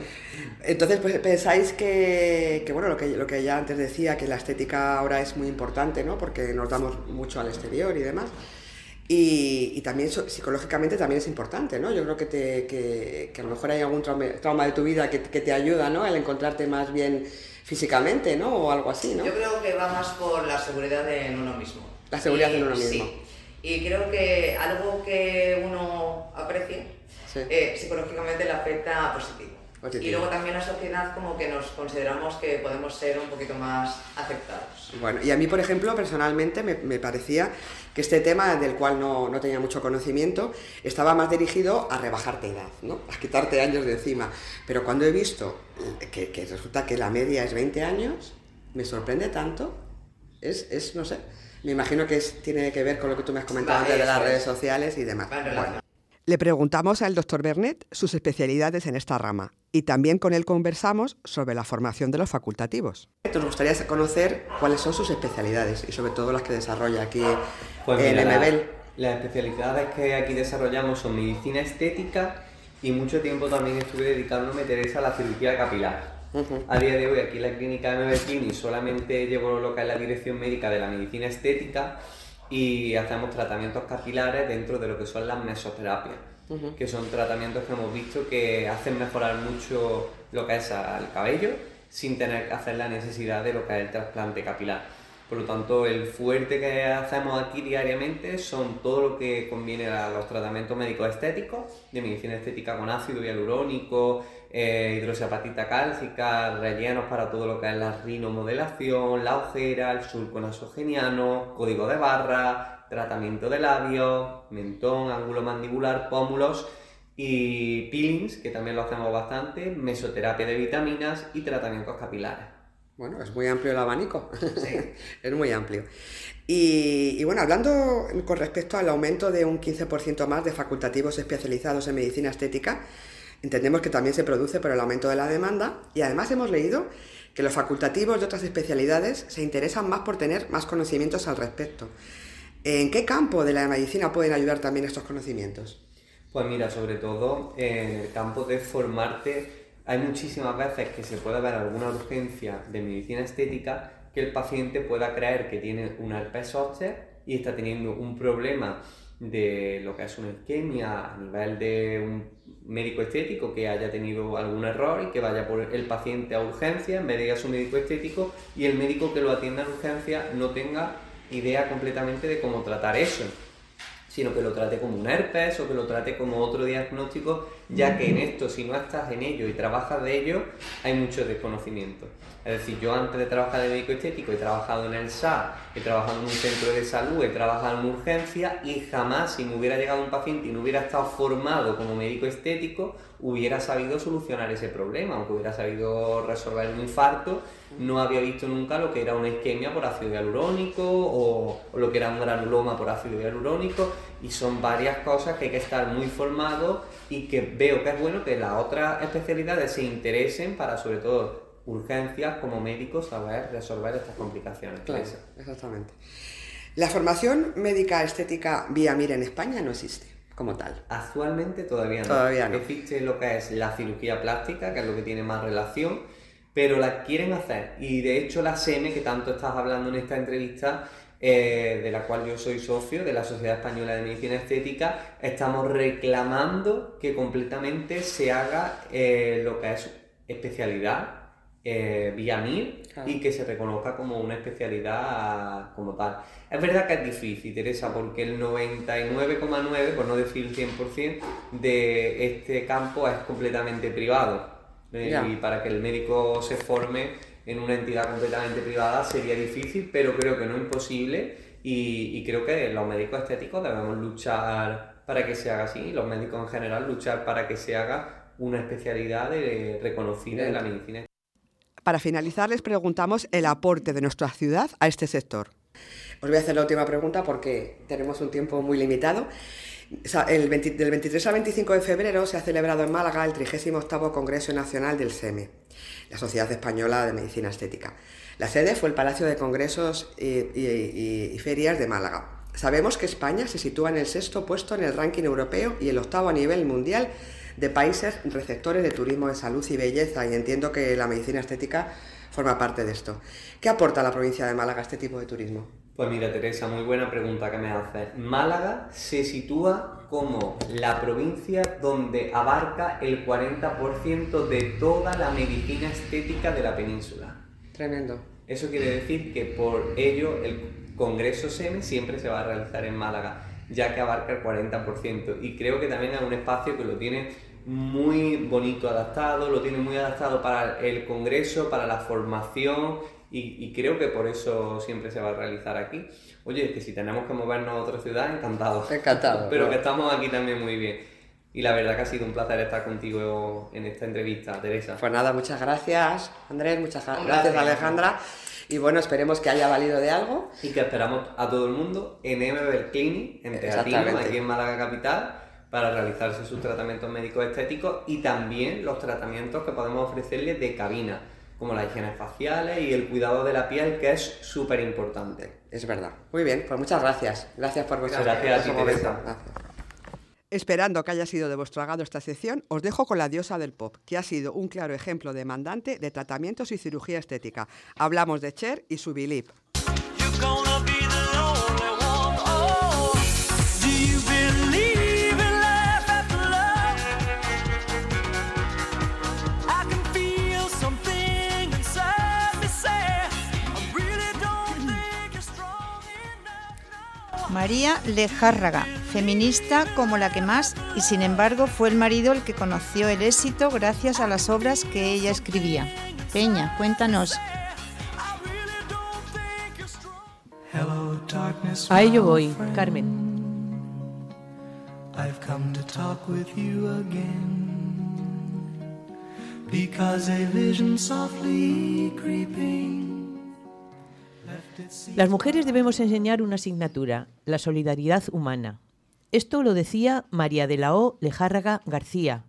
Entonces, pues pensáis que, que, bueno, lo que, lo que ya antes decía, que la estética ahora es muy importante, ¿no? Porque nos damos mucho al exterior y demás. Y, y también psicológicamente también es importante, ¿no? Yo creo que, te, que, que a lo mejor hay algún trauma, trauma de tu vida que, te ayuda, ¿no? El encontrarte más bien físicamente, ¿no? O algo así, ¿no? Yo creo que va más por la seguridad en uno mismo. La seguridad Y- en uno mismo. Sí. Y creo que algo que uno aprecie, Sí. eh, psicológicamente le afecta positivo. Y luego también la sociedad como que nos consideramos que podemos ser un poquito más aceptados. Bueno, y a mí, por ejemplo, personalmente me, me parecía que este tema, del cual no, no tenía mucho conocimiento, estaba más dirigido a rebajarte edad, ¿no? A quitarte años de encima. Pero cuando he visto que, que resulta que la media es 20 años, me sorprende tanto. Es, es no sé, me imagino que es- tiene que ver con lo que tú me has comentado Vale, antes de las es. redes sociales y demás. Bueno. Le preguntamos al doctor Bernet sus especialidades en esta rama y también con él conversamos sobre la formación de los facultativos. Nos gustaría conocer cuáles son sus especialidades y sobre todo las que desarrolla aquí Pues en mira, la- MBL. las especialidades que aquí desarrollamos son medicina estética y mucho tiempo también estuve dedicándome, Teresa, a la cirugía capilar. A día de hoy aquí en la clínica de MB Clinic solamente llevo lo que es la dirección médica de la medicina estética y hacemos tratamientos capilares dentro de lo que son las mesoterapias, Que son tratamientos que hemos visto que hacen mejorar mucho lo que es al cabello sin tener que hacer la necesidad de lo que es el trasplante capilar. Por lo tanto, el fuerte que hacemos aquí diariamente son todo lo que conviene a los tratamientos médicos estéticos, de medicina estética con ácido hialurónico, eh, hidroxiapatita cálcica, rellenos para todo lo que es la rinomodelación, la ojera, el surco nasogeniano, código de barra, tratamiento de labios, mentón, ángulo mandibular, pómulos y peelings, que también lo hacemos bastante, mesoterapia de vitaminas y tratamientos capilares. Bueno, es muy amplio el abanico. es muy amplio. Y, y bueno, hablando con respecto al aumento de un 15% más de facultativos especializados en medicina estética, entendemos que también se produce por el aumento de la demanda y además hemos leído que los facultativos de otras especialidades se interesan más por tener más conocimientos al respecto. ¿En qué campo de la medicina pueden ayudar también estos conocimientos? Pues mira, sobre todo en el campo de formarte, hay muchísimas veces que se puede ver alguna urgencia de medicina estética que el paciente pueda creer que tiene un herpes zóster y está teniendo un problema de lo que es una isquemia a nivel de un médico estético que haya tenido algún error y que vaya por el paciente a urgencia en vez de ir a su médico estético y el médico que lo atienda en urgencia no tenga idea completamente de cómo tratar eso sino que lo trate como un herpes o que lo trate como otro diagnóstico, ya que en esto, si no estás en ello y trabajas de ello, hay mucho desconocimiento. Es decir, yo antes de trabajar de médico estético he trabajado en el SA, he trabajado en un centro de salud, he trabajado en urgencia y jamás si me hubiera llegado un paciente y no hubiera estado formado como médico estético, hubiera sabido solucionar ese problema, aunque hubiera sabido resolver un infarto, no había visto nunca lo que era una isquemia por ácido hialurónico o, o lo que era un granuloma por ácido hialurónico. Y son varias cosas que hay que estar muy formado y que veo que es bueno que las otras especialidades se interesen para sobre todo urgencias como médicos saber resolver estas complicaciones. Claro, exactamente. La formación médica estética vía MIR en España no existe como tal. Actualmente todavía no. Todavía no. Existe lo que es la cirugía plástica, que es lo que tiene más relación, pero la quieren hacer. Y de hecho la SEME, que tanto estás hablando en esta entrevista, eh, de la cual yo soy socio, de la Sociedad Española de Medicina Estética, estamos reclamando que completamente se haga eh, lo que es especialidad eh, vía MIR Claro. y que se reconozca como una especialidad como tal. Es verdad que es difícil, Teresa, porque el 99,9, por no decir el 100%, de este campo es completamente privado. Eh. Y para que el médico se forme en una entidad completamente privada sería difícil, pero creo que no imposible. Y, y creo que los médicos estéticos debemos luchar para que se haga así, y los médicos en general luchar para que se haga una especialidad de- reconocida de la medicina Para finalizar, les preguntamos el aporte de nuestra ciudad a este sector. Os voy a hacer la última pregunta porque tenemos un tiempo muy limitado. El 20 del 23 al 25 de febrero se ha celebrado en Málaga el 38 Congreso Nacional del SEME, la Sociedad Española de Medicina Estética. La sede fue el Palacio de Congresos y- y Ferias de Málaga. Sabemos que España se sitúa en el sexto puesto en el ranking europeo y el octavo a nivel mundial de países receptores de turismo de salud y belleza y entiendo que la medicina estética forma parte de esto. ¿Qué aporta a la provincia de Málaga este tipo de turismo? Pues mira, Teresa, muy buena pregunta que me haces. Málaga se sitúa como la provincia donde abarca el 40% de toda la medicina estética de la península. Tremendo. Eso quiere decir que por ello el Congreso SEME siempre se va a realizar en Málaga, ya que abarca el 40%. Y creo que también es un espacio que lo tiene muy bonito adaptado, lo tiene muy adaptado para el Congreso, para la formación y, y creo que por eso siempre se va a realizar aquí. Oye, que si tenemos que movernos a otra ciudad, encantado. Encantado, Pero que estamos aquí también muy bien. Y la verdad que ha sido un placer estar contigo en esta entrevista, Teresa. Pues nada, muchas gracias, Andrés, muchas gracias. Alejandra. Y bueno, esperemos que haya valido de algo. Y que esperamos a todo el mundo en Emeber Clinic, en Teatino, aquí en Málaga Capital, para realizarse sus tratamientos médicos estéticos y también los tratamientos que podemos ofrecerles de cabina, como las higienes faciales y el cuidado de la piel, que es súper importante. Es verdad. Muy bien, pues muchas gracias. Gracias por vuestro Gracias a ti, vuestro momento. Teresa. Gracias. Esperando que haya sido de vuestro agrado esta sección, os dejo con la diosa del pop, que ha sido un claro ejemplo demandante de tratamientos y cirugía estética. Hablamos de Cher y su one. Oh. María Lejárraga, feminista como la que más, y sin embargo fue el marido el que conoció el éxito gracias a las obras que ella escribía. Peña, cuéntanos. A ello voy. Carmen. I've come to talk with you again. Because a vision softly creeping left its Las mujeres debemos enseñar una asignatura, la solidaridad humana. Esto lo decía María de la O. Lejárraga García,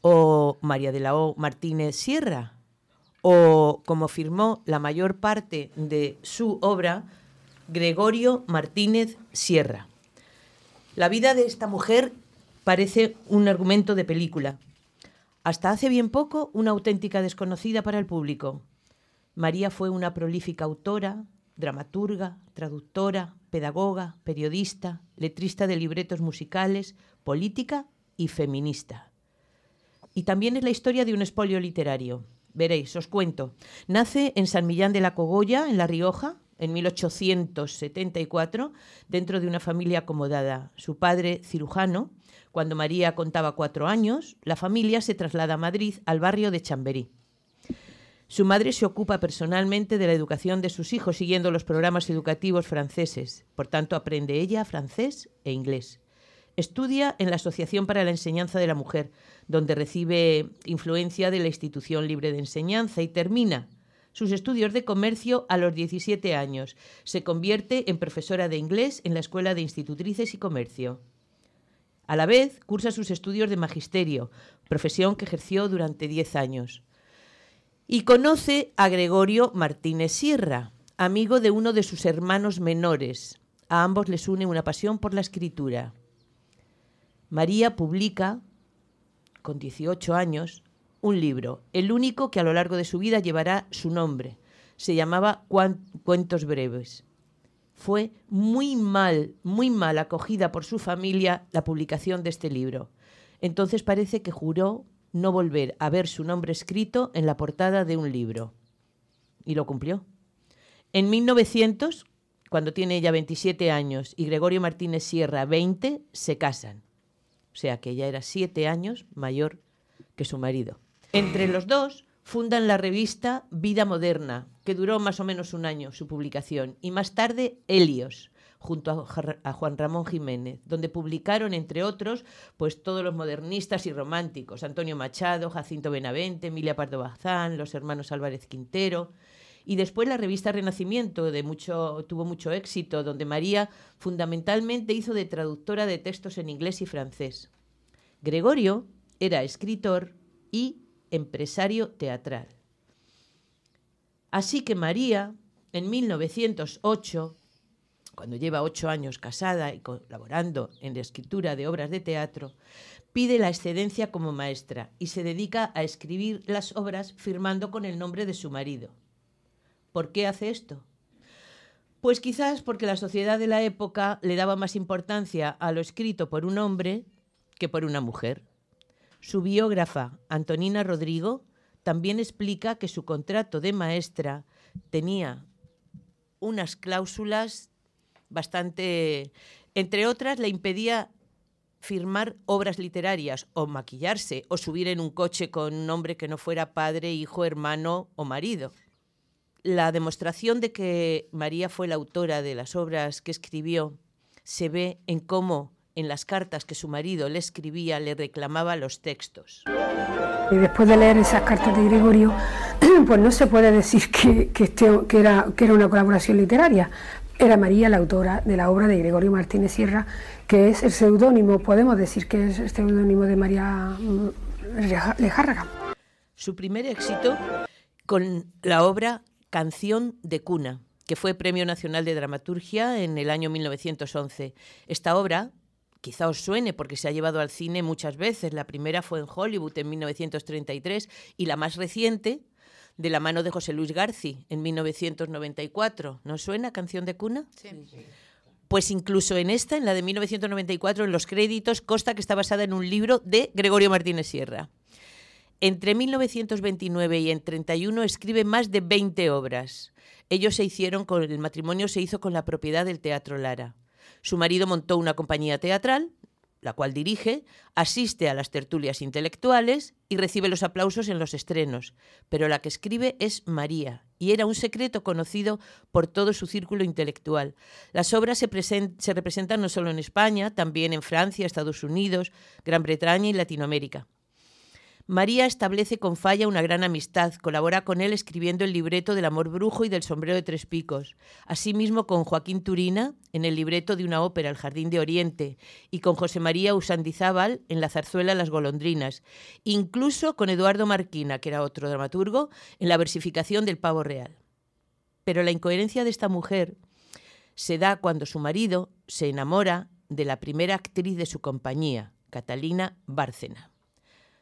o María de la O. Martínez Sierra, o como firmó la mayor parte de su obra, Gregorio Martínez Sierra. La vida de esta mujer parece un argumento de película. Hasta hace bien poco, una auténtica desconocida para el público. María fue una prolífica autora, dramaturga, traductora, pedagoga, periodista, letrista de libretos musicales, política y feminista. Y también es la historia de un espolio literario. Veréis, os cuento. Nace en San Millán de la Cogolla, en La Rioja, en 1874, dentro de una familia acomodada. Su padre, cirujano, cuando María contaba cuatro años, la familia se traslada a Madrid, al barrio de Chamberí. Su madre se ocupa personalmente de la educación de sus hijos siguiendo los programas educativos franceses. Por tanto, aprende ella francés e inglés. Estudia en la Asociación para la Enseñanza de la Mujer, donde recibe influencia de la Institución Libre de Enseñanza y termina sus estudios de comercio a los 17 años. Se convierte en profesora de inglés en la Escuela de Institutrices y Comercio. A la vez, cursa sus estudios de magisterio, profesión que ejerció durante 10 años y conoce a Gregorio Martínez Sierra, amigo de uno de sus hermanos menores. A ambos les une una pasión por la escritura. María publica, con 18 años, un libro, el único que a lo largo de su vida llevará su nombre. Se llamaba Cuentos Breves. Fue muy mal, muy mal acogida por su familia la publicación de este libro. Entonces parece que juró no volver a ver su nombre escrito en la portada de un libro. Y lo cumplió. En 1900, cuando tiene ella 27 años y Gregorio Martínez Sierra 20, se casan. O sea que ella era 7 años mayor que su marido. Entre los dos fundan la revista Vida Moderna, que duró más o menos un año su publicación, y más tarde Helios, junto a Juan Ramón Jiménez, donde publicaron, entre otros, pues todos los modernistas y románticos, Antonio Machado, Jacinto Benavente, Emilia Pardo Bazán, los hermanos Álvarez Quintero, y después la revista Renacimiento de mucho, tuvo mucho éxito, donde María fundamentalmente hizo de traductora de textos en inglés y francés. Gregorio era escritor y empresario teatral. Así que María, en 1908, cuando lleva ocho años casada y colaborando en la escritura de obras de teatro, pide la excedencia como maestra y se dedica a escribir las obras firmando con el nombre de su marido. ¿Por qué hace esto? Pues quizás porque la sociedad de la época le daba más importancia a lo escrito por un hombre que por una mujer. Su biógrafa, Antonina Rodrigo, también explica que su contrato de maestra tenía unas cláusulas bastante, entre otras, le impedía firmar obras literarias o maquillarse o subir en un coche con un hombre que no fuera padre, hijo, hermano o marido. La demostración de que María fue la autora de las obras que escribió se ve en cómo en las cartas que su marido le escribía le reclamaba los textos. Y después de leer esas cartas de Gregorio, pues no se puede decir que, que este- era, que era una colaboración literaria. Era María la autora de la obra de Gregorio Martínez Sierra, que es el seudónimo, podemos decir que es el seudónimo de María mm, Lejárraga. Su primer éxito con la obra Canción de Cuna, que fue Premio Nacional de Dramaturgia en el año 1911. Esta obra, quizá os suene porque se ha llevado al cine muchas veces. La primera fue en Hollywood en 1933 y la más reciente, de la mano de José Luis Garci, en 1994. ¿No suena Canción de Cuna? Pues incluso en esta, en la de 1994, en los créditos consta que está basada en un libro de Gregorio Martínez Sierra. Entre 1929 y en 31 escribe más de 20 obras. Ellos se hicieron con el matrimonio se hizo con la propiedad del Teatro Lara. Su marido montó una compañía teatral, la cual dirige, asiste a las tertulias intelectuales y recibe los aplausos en los estrenos, pero la que escribe es María, y era un secreto conocido por todo su círculo intelectual. Las obras se, presen- se representan no solo en España, también en Francia, Estados Unidos, Gran Bretaña y Latinoamérica. María establece con Falla una gran amistad, colabora con él escribiendo el libreto del Amor Brujo y del Sombrero de Tres Picos, asimismo con Joaquín Turina en el libreto de una ópera, El Jardín de Oriente, y con José María Usandizábal en la zarzuela Las Golondrinas, incluso con Eduardo Marquina, que era otro dramaturgo, en la versificación del Pavo Real. Pero la incoherencia de esta mujer se da cuando su marido se enamora de la primera actriz de su compañía, Catalina Bárcena.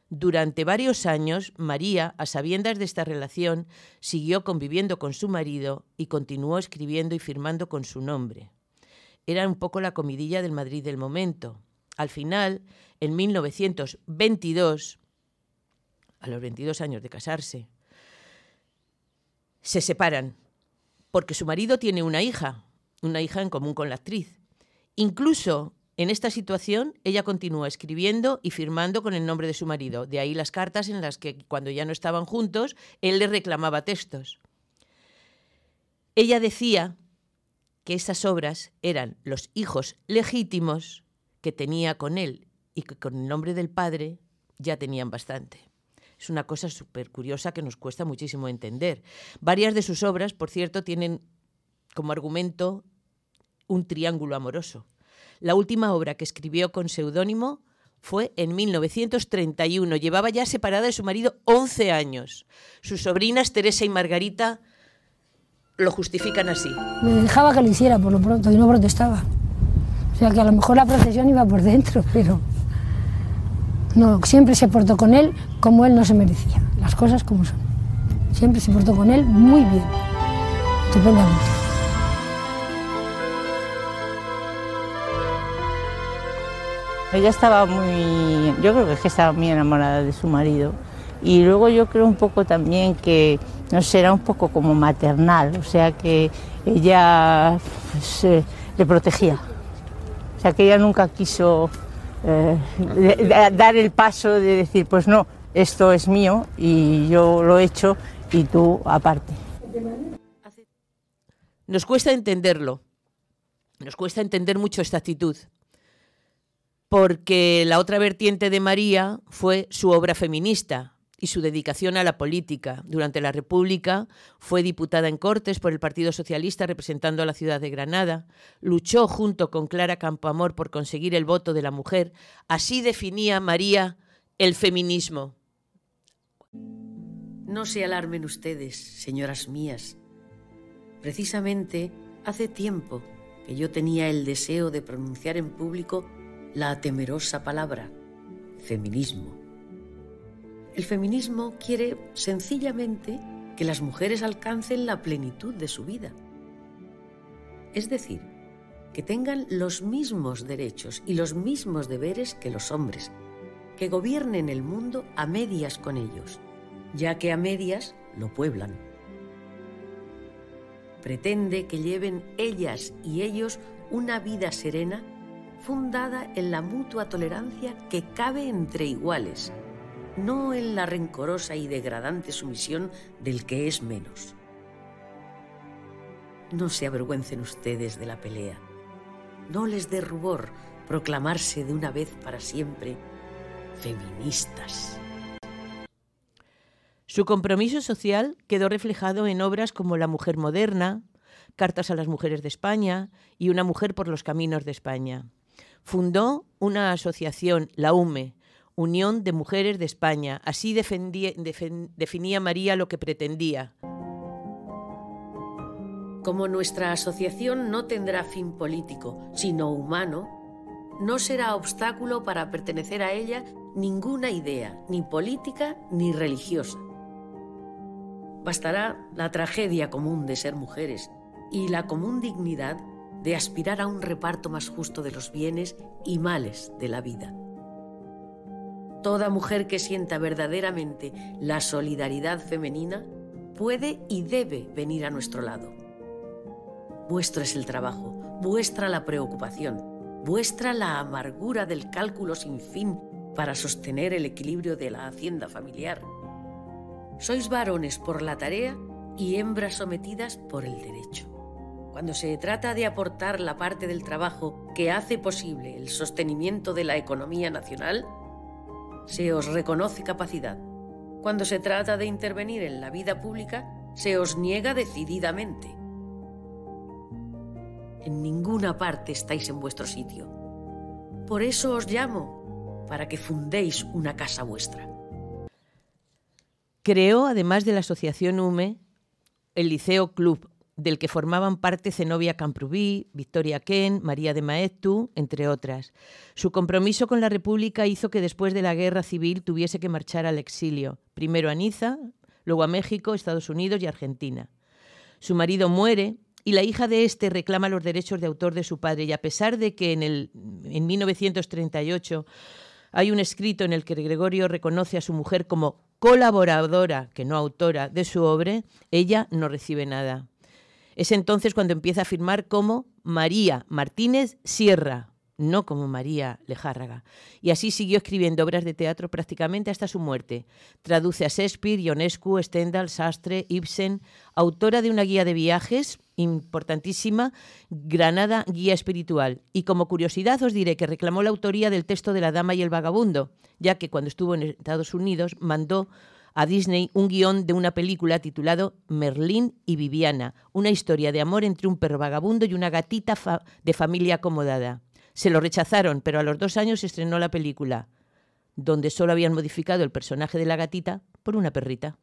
Durante varios años, María, a sabiendas de esta relación, siguió conviviendo con su marido y continuó escribiendo y firmando con su nombre. Era un poco la comidilla del Madrid del momento. Al final, en 1922, a los 22 años de casarse, se separan porque su marido tiene una hija, una hija en común con la actriz. Incluso en esta situación, ella continúa escribiendo y firmando con el nombre de su marido. De ahí las cartas en las que, cuando ya no estaban juntos, él le reclamaba textos. Ella decía que esas obras eran los hijos legítimos que tenía con él y que con el nombre del padre ya tenían bastante. Es una cosa súper curiosa que nos cuesta muchísimo entender. Varias de sus obras, por cierto, tienen como argumento un triángulo amoroso. La última obra que escribió con seudónimo fue en 1931. Llevaba ya separada de su marido 11 años. Sus sobrinas Teresa y Margarita lo justifican así. Me dejaba que lo hiciera por lo pronto y no protestaba. O sea que a lo mejor la procesión iba por dentro, pero no, siempre se portó con él como él no se merecía, las cosas como son. Siempre se portó con él muy bien, estupendamente. Ella estaba muy, yo creo que es que estaba muy enamorada de su marido y luego yo creo un poco también que, no sé, era un poco como maternal, o sea que ella le protegía, o sea que ella nunca quiso eh, dar el paso de decir, pues no, esto es mío y yo lo he hecho y tú aparte. Nos cuesta entenderlo. Nos cuesta entender mucho esta actitud. Porque la otra vertiente de María fue su obra feminista y su dedicación a la política. Durante la República fue diputada en Cortes por el Partido Socialista representando a la ciudad de Granada. Luchó junto con Clara Campoamor por conseguir el voto de la mujer. Así definía María el feminismo. No se alarmen ustedes, señoras mías. Precisamente hace tiempo que yo tenía el deseo de pronunciar en público la temerosa palabra feminismo. El feminismo quiere sencillamente que las mujeres alcancen la plenitud de su vida. Es decir, que tengan los mismos derechos y los mismos deberes que los hombres, que gobiernen el mundo a medias con ellos, ya que a medias lo pueblan. Pretende que lleven ellas y ellos una vida serena fundada en la mutua tolerancia que cabe entre iguales, no en la rencorosa y degradante sumisión del que es menos. No se avergüencen ustedes de la pelea. No les dé rubor proclamarse de una vez para siempre feministas. Su compromiso social quedó reflejado en obras como La mujer moderna, Cartas a las mujeres de España y Una mujer por los caminos de España. Fundó una asociación, la UME, Unión de Mujeres de España. Así defendía- defen- definía María lo que pretendía. Como nuestra asociación no tendrá fin político, sino humano, no será obstáculo para pertenecer a ella ninguna idea, ni política ni religiosa. Bastará la tragedia común de ser mujeres y la común dignidad de aspirar a un reparto más justo de los bienes y males de la vida. Toda mujer que sienta verdaderamente la solidaridad femenina puede y debe venir a nuestro lado. Vuestro es el trabajo, vuestra la preocupación, vuestra la amargura del cálculo sin fin para sostener el equilibrio de la hacienda familiar. Sois varones por la tarea y hembras sometidas por el derecho. Cuando se trata de aportar la parte del trabajo que hace posible el sostenimiento de la economía nacional, se os reconoce capacidad. Cuando se trata de intervenir en la vida pública, se os niega decididamente. En ninguna parte estáis en vuestro sitio. Por eso os llamo, para que fundéis una casa vuestra. Creó, además de la Asociación UME, el Liceo Club, del que formaban parte Zenobia Camprubí, Victoria Ken, María de Maeztu, entre otras. Su compromiso con la República hizo que después de la guerra civil tuviese que marchar al exilio, primero a Niza, luego a México, Estados Unidos y Argentina. Su marido muere y la hija de este reclama los derechos de autor de su padre y a pesar de que en, el, en 1938 hay un escrito en el que Gregorio reconoce a su mujer como colaboradora, que no autora, de su obra, ella no recibe nada. Es entonces cuando empieza a firmar como María Martínez Sierra, no como María Lejárraga. Y así siguió escribiendo obras de teatro prácticamente hasta su muerte. Traduce a Shakespeare, Ionescu, Stendhal, Sastre, Ibsen, autora de una guía de viajes importantísima, Granada Guía Espiritual. Y como curiosidad os diré que reclamó la autoría del texto de La Dama y el Vagabundo, ya que cuando estuvo en Estados Unidos mandó a Disney un guion de una película titulado Merlín y Viviana, una historia de amor entre un perro vagabundo y una gatita de familia acomodada. Se lo rechazaron, pero a los dos años se estrenó la película, donde solo habían modificado el personaje de la gatita por una perrita.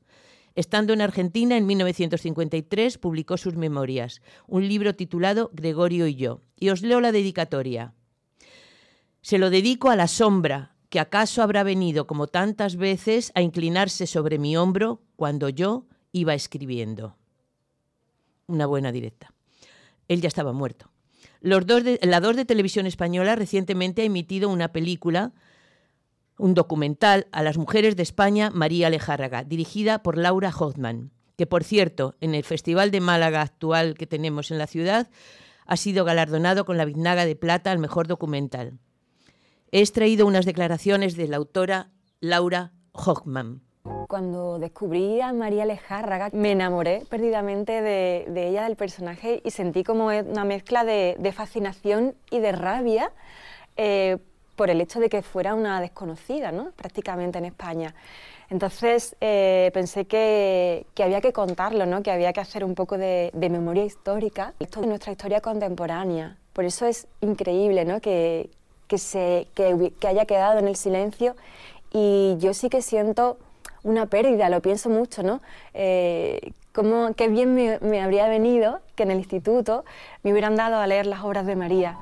Estando en Argentina, en 1953, publicó sus memorias, un libro titulado Gregorio y yo. Y os leo la dedicatoria. Se lo dedico a la sombra, que acaso habrá venido como tantas veces a inclinarse sobre mi hombro cuando yo iba escribiendo. Una buena directa. Él ya estaba muerto. Los dos de- la 2 de Televisión Española recientemente ha emitido una película, un documental a las mujeres de España, María Lejárraga, dirigida por Laura Hoffman, que por cierto, en el Festival de Málaga actual que tenemos en la ciudad, ha sido galardonado con la Biznaga de Plata al mejor documental. He extraído unas declaraciones de la autora Laura Hoffman. Cuando descubrí a María Lejárraga, me enamoré perdidamente de, de ella, del personaje, y sentí como una mezcla de, de fascinación y de rabia eh, por el hecho de que fuera una desconocida, ¿no? prácticamente en España. Entonces eh, pensé que, que había que contarlo, ¿no? que había que hacer un poco de, de memoria histórica, esto de nuestra historia contemporánea. Por eso es increíble ¿no? que, que, haya quedado en el silencio y yo sí que siento una pérdida, lo pienso mucho, ¿no? Eh, cómo, qué bien me, me habría venido que en el instituto me hubieran dado a leer las obras de María.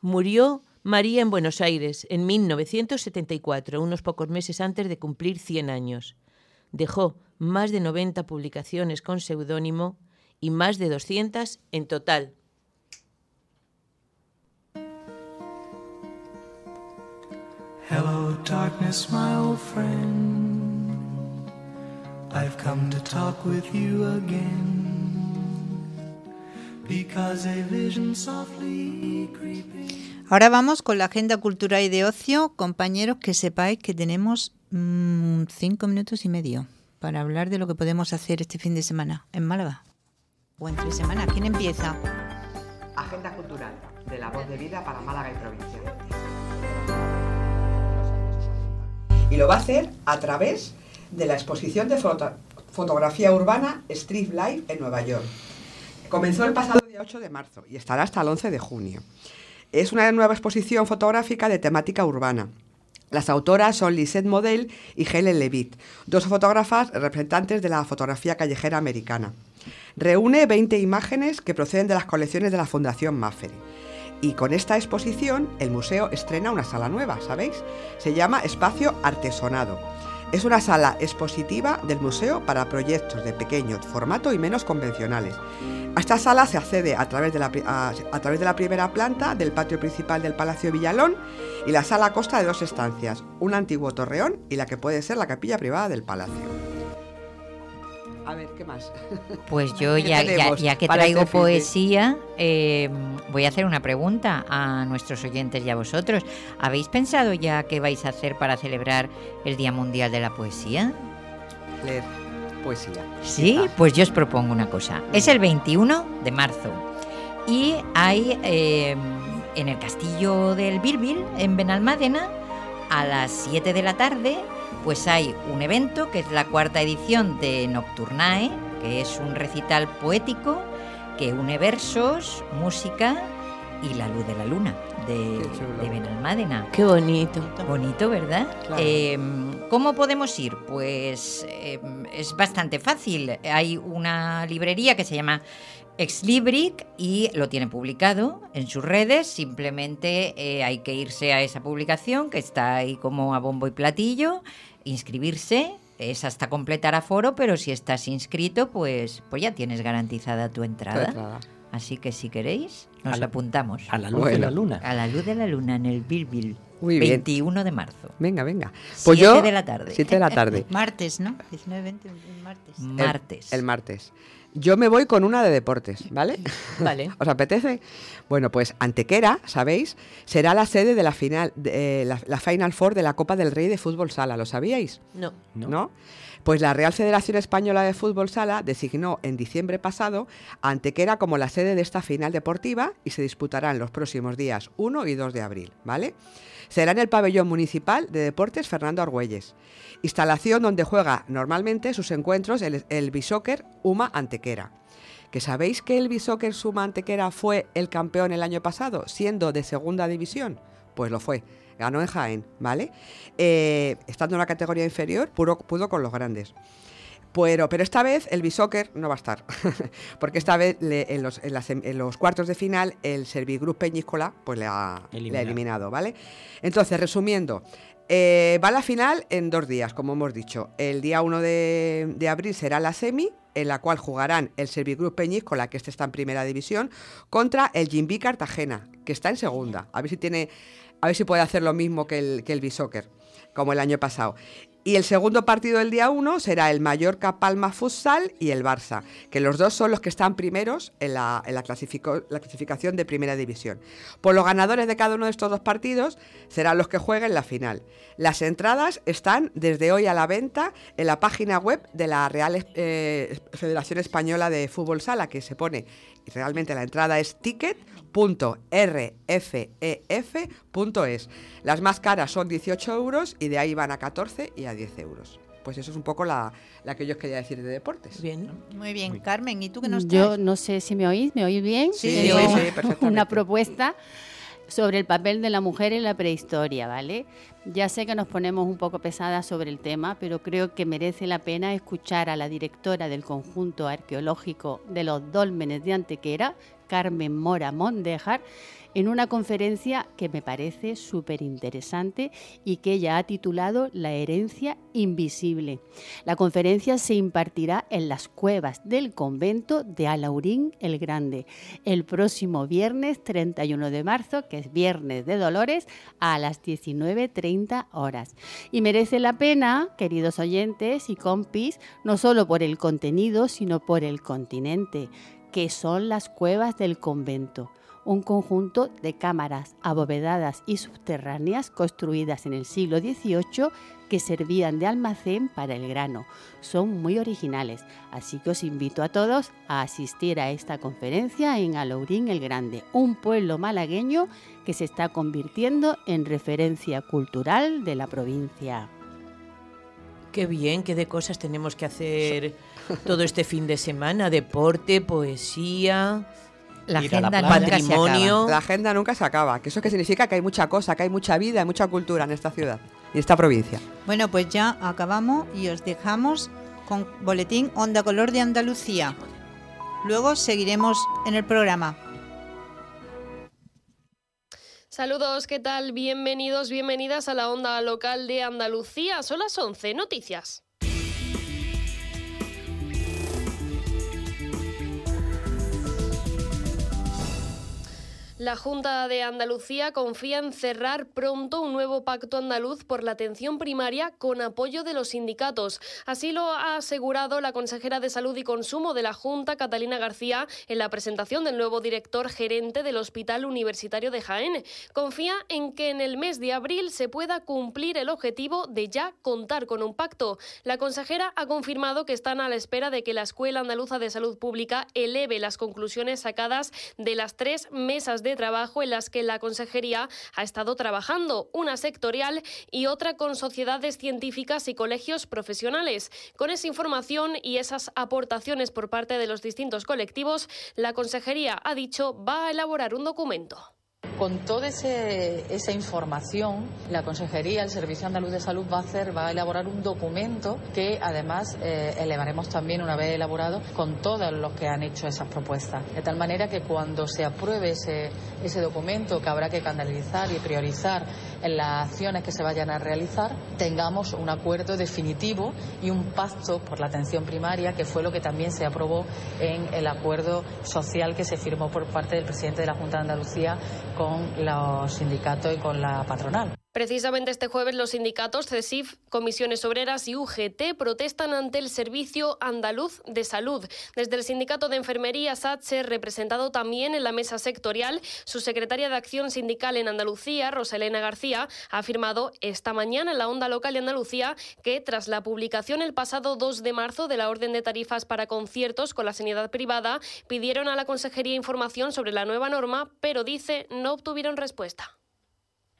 Murió María en Buenos Aires en 1974, unos pocos meses antes de cumplir 100 años. Dejó más de 90 publicaciones con seudónimo y más de 200 en total. Hello, darkness, my old friend. I've come to talk with you again. Because a vision softly creeping. Ahora vamos con la agenda cultural y de ocio. Compañeros, que sepáis que tenemos mm, cinco minutos y medio para hablar de lo que podemos hacer este fin de semana en Málaga. O entre semana. ¿Quién empieza? Agenda cultural de la voz de vida para Málaga y provincia. Y lo va a hacer a través de la exposición de foto- fotografía urbana Street Life en Nueva York. Comenzó el pasado día 8 de marzo y estará hasta el 11 de junio. Es una nueva exposición fotográfica de temática urbana. Las autoras son Lisette Model y Helen Levitt, dos fotógrafas representantes de la fotografía callejera americana. Reúne 20 imágenes que proceden de las colecciones de la Fundación Maffery. Y con esta exposición, el museo estrena una sala nueva, ¿sabéis? Se llama Espacio Artesonado. Es una sala expositiva del museo para proyectos de pequeño formato y menos convencionales. A esta sala se accede a través, de la, a través de la primera planta del patio principal del Palacio Villalón y la sala consta de dos estancias, un antiguo torreón y la que puede ser la capilla privada del palacio. A ver, ¿qué más? Pues yo ¿Qué ya, ya, que traigo este poesía, eh, voy a hacer una pregunta a nuestros oyentes y a vosotros. ¿Habéis pensado ya qué vais a hacer para celebrar el Día Mundial de la Poesía? Leer poesía. Sí, pues yo os propongo una cosa. Es el 21 de marzo y hay eh, en el castillo del Bilbil, en Benalmádena, a las 7 de la tarde, pues hay un evento que es la cuarta edición de Nocturnae, que es un recital poético que une versos, música y la luz de la luna de, de Benalmádena. Qué bonito. Bonito, ¿verdad? Claro. Eh, ¿Cómo podemos ir? Pues eh, es bastante fácil. Hay una librería que se llama Exlibric y lo tiene publicado en sus redes. Simplemente eh, hay que irse a esa publicación que está ahí como a bombo y platillo, inscribirse. Es hasta completar aforo, pero si estás inscrito, pues, pues ya tienes garantizada tu entrada. entrada. Así que si queréis, nos A la- apuntamos. a la luz de la luna. A la luz de la luna en el Bilbil. Muy bien. 21 de marzo. Venga, venga. Pues Siete yo, de la tarde. 7 de la tarde. Martes, ¿no? 19, 20, el martes. El- Martes. El, martes. Yo me voy con una de deportes, ¿vale? Vale. ¿Os apetece? Bueno, pues Antequera, ¿sabéis? Será la sede de la final, de, eh, la, la Final Four de la Copa del Rey de Fútbol Sala, ¿lo sabíais? No. ¿No? Pues la Real Federación Española de Fútbol Sala designó en diciembre pasado Antequera como la sede de esta final deportiva y se disputarán los próximos días 1 y 2 de abril, ¿vale? Será en el pabellón municipal de deportes Fernando Argüelles, instalación donde juega normalmente sus encuentros el, el Uma Antequera. ¿Que sabéis que el Bishoker Suma Antequera fue el campeón el año pasado, siendo de segunda división? Pues lo fue. Ganó en Jaén, ¿vale? Eh, estando en la categoría inferior, pudo, pudo con los grandes. Pero, pero esta vez el Bishoker no va a estar, porque esta vez le- en, los, en las sem- en los cuartos de final el Servigroup Peñíscola pues le ha, le ha Eliminado. ¿vale? Entonces, resumiendo, eh, va a la final en dos días, como hemos dicho. El día 1 de, de abril será la semi, en la cual jugarán el Servigroup Peñíscola, que este está en primera división, contra el Jimby Cartagena, que está en segunda. A ver si tiene, a ver si puede hacer lo mismo que el, que el como el año pasado. Y el segundo partido del día 1 será el Mallorca Palma Futsal y el Barça, que los dos son los que están primeros en la, clasificación de primera división. Por los ganadores de cada uno de estos dos partidos serán los que jueguen la final. Las entradas están desde hoy a la venta en la página web de la Real eh, Federación Española de Fútbol Sala, que se pone, realmente la entrada es ticket.rfef.es. Las más caras son 18 euros y de ahí van a 14 y a 10 euros. Pues eso es un poco la, la que yo os quería decir de deportes. Bien. Muy bien, Carmen, ¿y tú qué nos Yo traes? no sé si me oís, ¿me oís bien? Sí, Sí, sí, sí, perfectamente. Una propuesta sobre el papel de la mujer en la prehistoria, ¿vale? Ya sé que nos ponemos un poco pesadas sobre el tema, pero creo que merece la pena escuchar a la directora del conjunto arqueológico de los dólmenes de Antequera, Carmen Mora Mondejar, en una conferencia que me parece súper interesante y que ella ha titulado La herencia invisible. La conferencia se impartirá en las cuevas del convento de Alaurín el Grande el próximo viernes 31 de marzo, que es viernes de Dolores, a las 19.30 horas. Y merece la pena, queridos oyentes y compis, no solo por el contenido, sino por el continente, que son las cuevas del convento un conjunto de cámaras abovedadas y subterráneas construidas en el siglo XVIII que servían de almacén para el grano. Son muy originales, así que os invito a todos a asistir a esta conferencia en Alourín el Grande, un pueblo malagueño que se está convirtiendo en referencia cultural de la provincia. Qué bien, qué de cosas tenemos que hacer todo este fin de semana. Deporte, poesía. La ir a agenda nunca se patrimonio. La agenda nunca se acaba, que eso que significa que hay mucha cosa, que hay mucha vida, hay mucha cultura en esta ciudad y esta provincia. Bueno, pues ya acabamos y os dejamos con Boletín Onda Color de Andalucía. Luego seguiremos en el programa. Saludos, ¿qué tal? Bienvenidos, bienvenidas a la onda local de Andalucía. Son las 11 noticias. La Junta de Andalucía confía en cerrar pronto un nuevo pacto andaluz por la atención primaria con apoyo de los sindicatos. Así lo ha asegurado la consejera de Salud y Consumo de la Junta, Catalina García, en la presentación del nuevo director gerente del Hospital Universitario de Jaén. Confía en que en el mes de abril se pueda cumplir el objetivo de ya contar con un pacto. La consejera ha confirmado que están a la espera de que la Escuela Andaluza de Salud Pública eleve las conclusiones sacadas de las tres mesas de trabajo en las que la Consejería ha estado trabajando, una sectorial y otra con sociedades científicas y colegios profesionales. Con esa información y esas aportaciones por parte de los distintos colectivos, la Consejería ha dicho va a elaborar un documento. Con toda ese- esa información, la Consejería, el Servicio Andaluz de Salud va a hacer, va a elaborar un documento que además eh, elevaremos también una vez elaborado con todos los que han hecho esas propuestas. De tal manera que cuando se apruebe ese, ese documento que habrá que canalizar y priorizar en las acciones que se vayan a realizar, tengamos un acuerdo definitivo y un pacto por la atención primaria, que fue lo que también se aprobó en el acuerdo social que se firmó por parte del presidente de la Junta de Andalucía con los sindicatos y con la patronal. Precisamente este jueves los sindicatos CESIF, Comisiones Obreras y UGT protestan ante el Servicio Andaluz de Salud. Desde el Sindicato de Enfermería SATSE, representado también en la mesa sectorial, su secretaria de Acción Sindical en Andalucía, Rosalena García, ha afirmado esta mañana en la onda local de Andalucía que tras la publicación el pasado 2 de marzo de la orden de tarifas para conciertos con la sanidad privada, pidieron a la Consejería información sobre la nueva norma, pero dice no obtuvieron respuesta.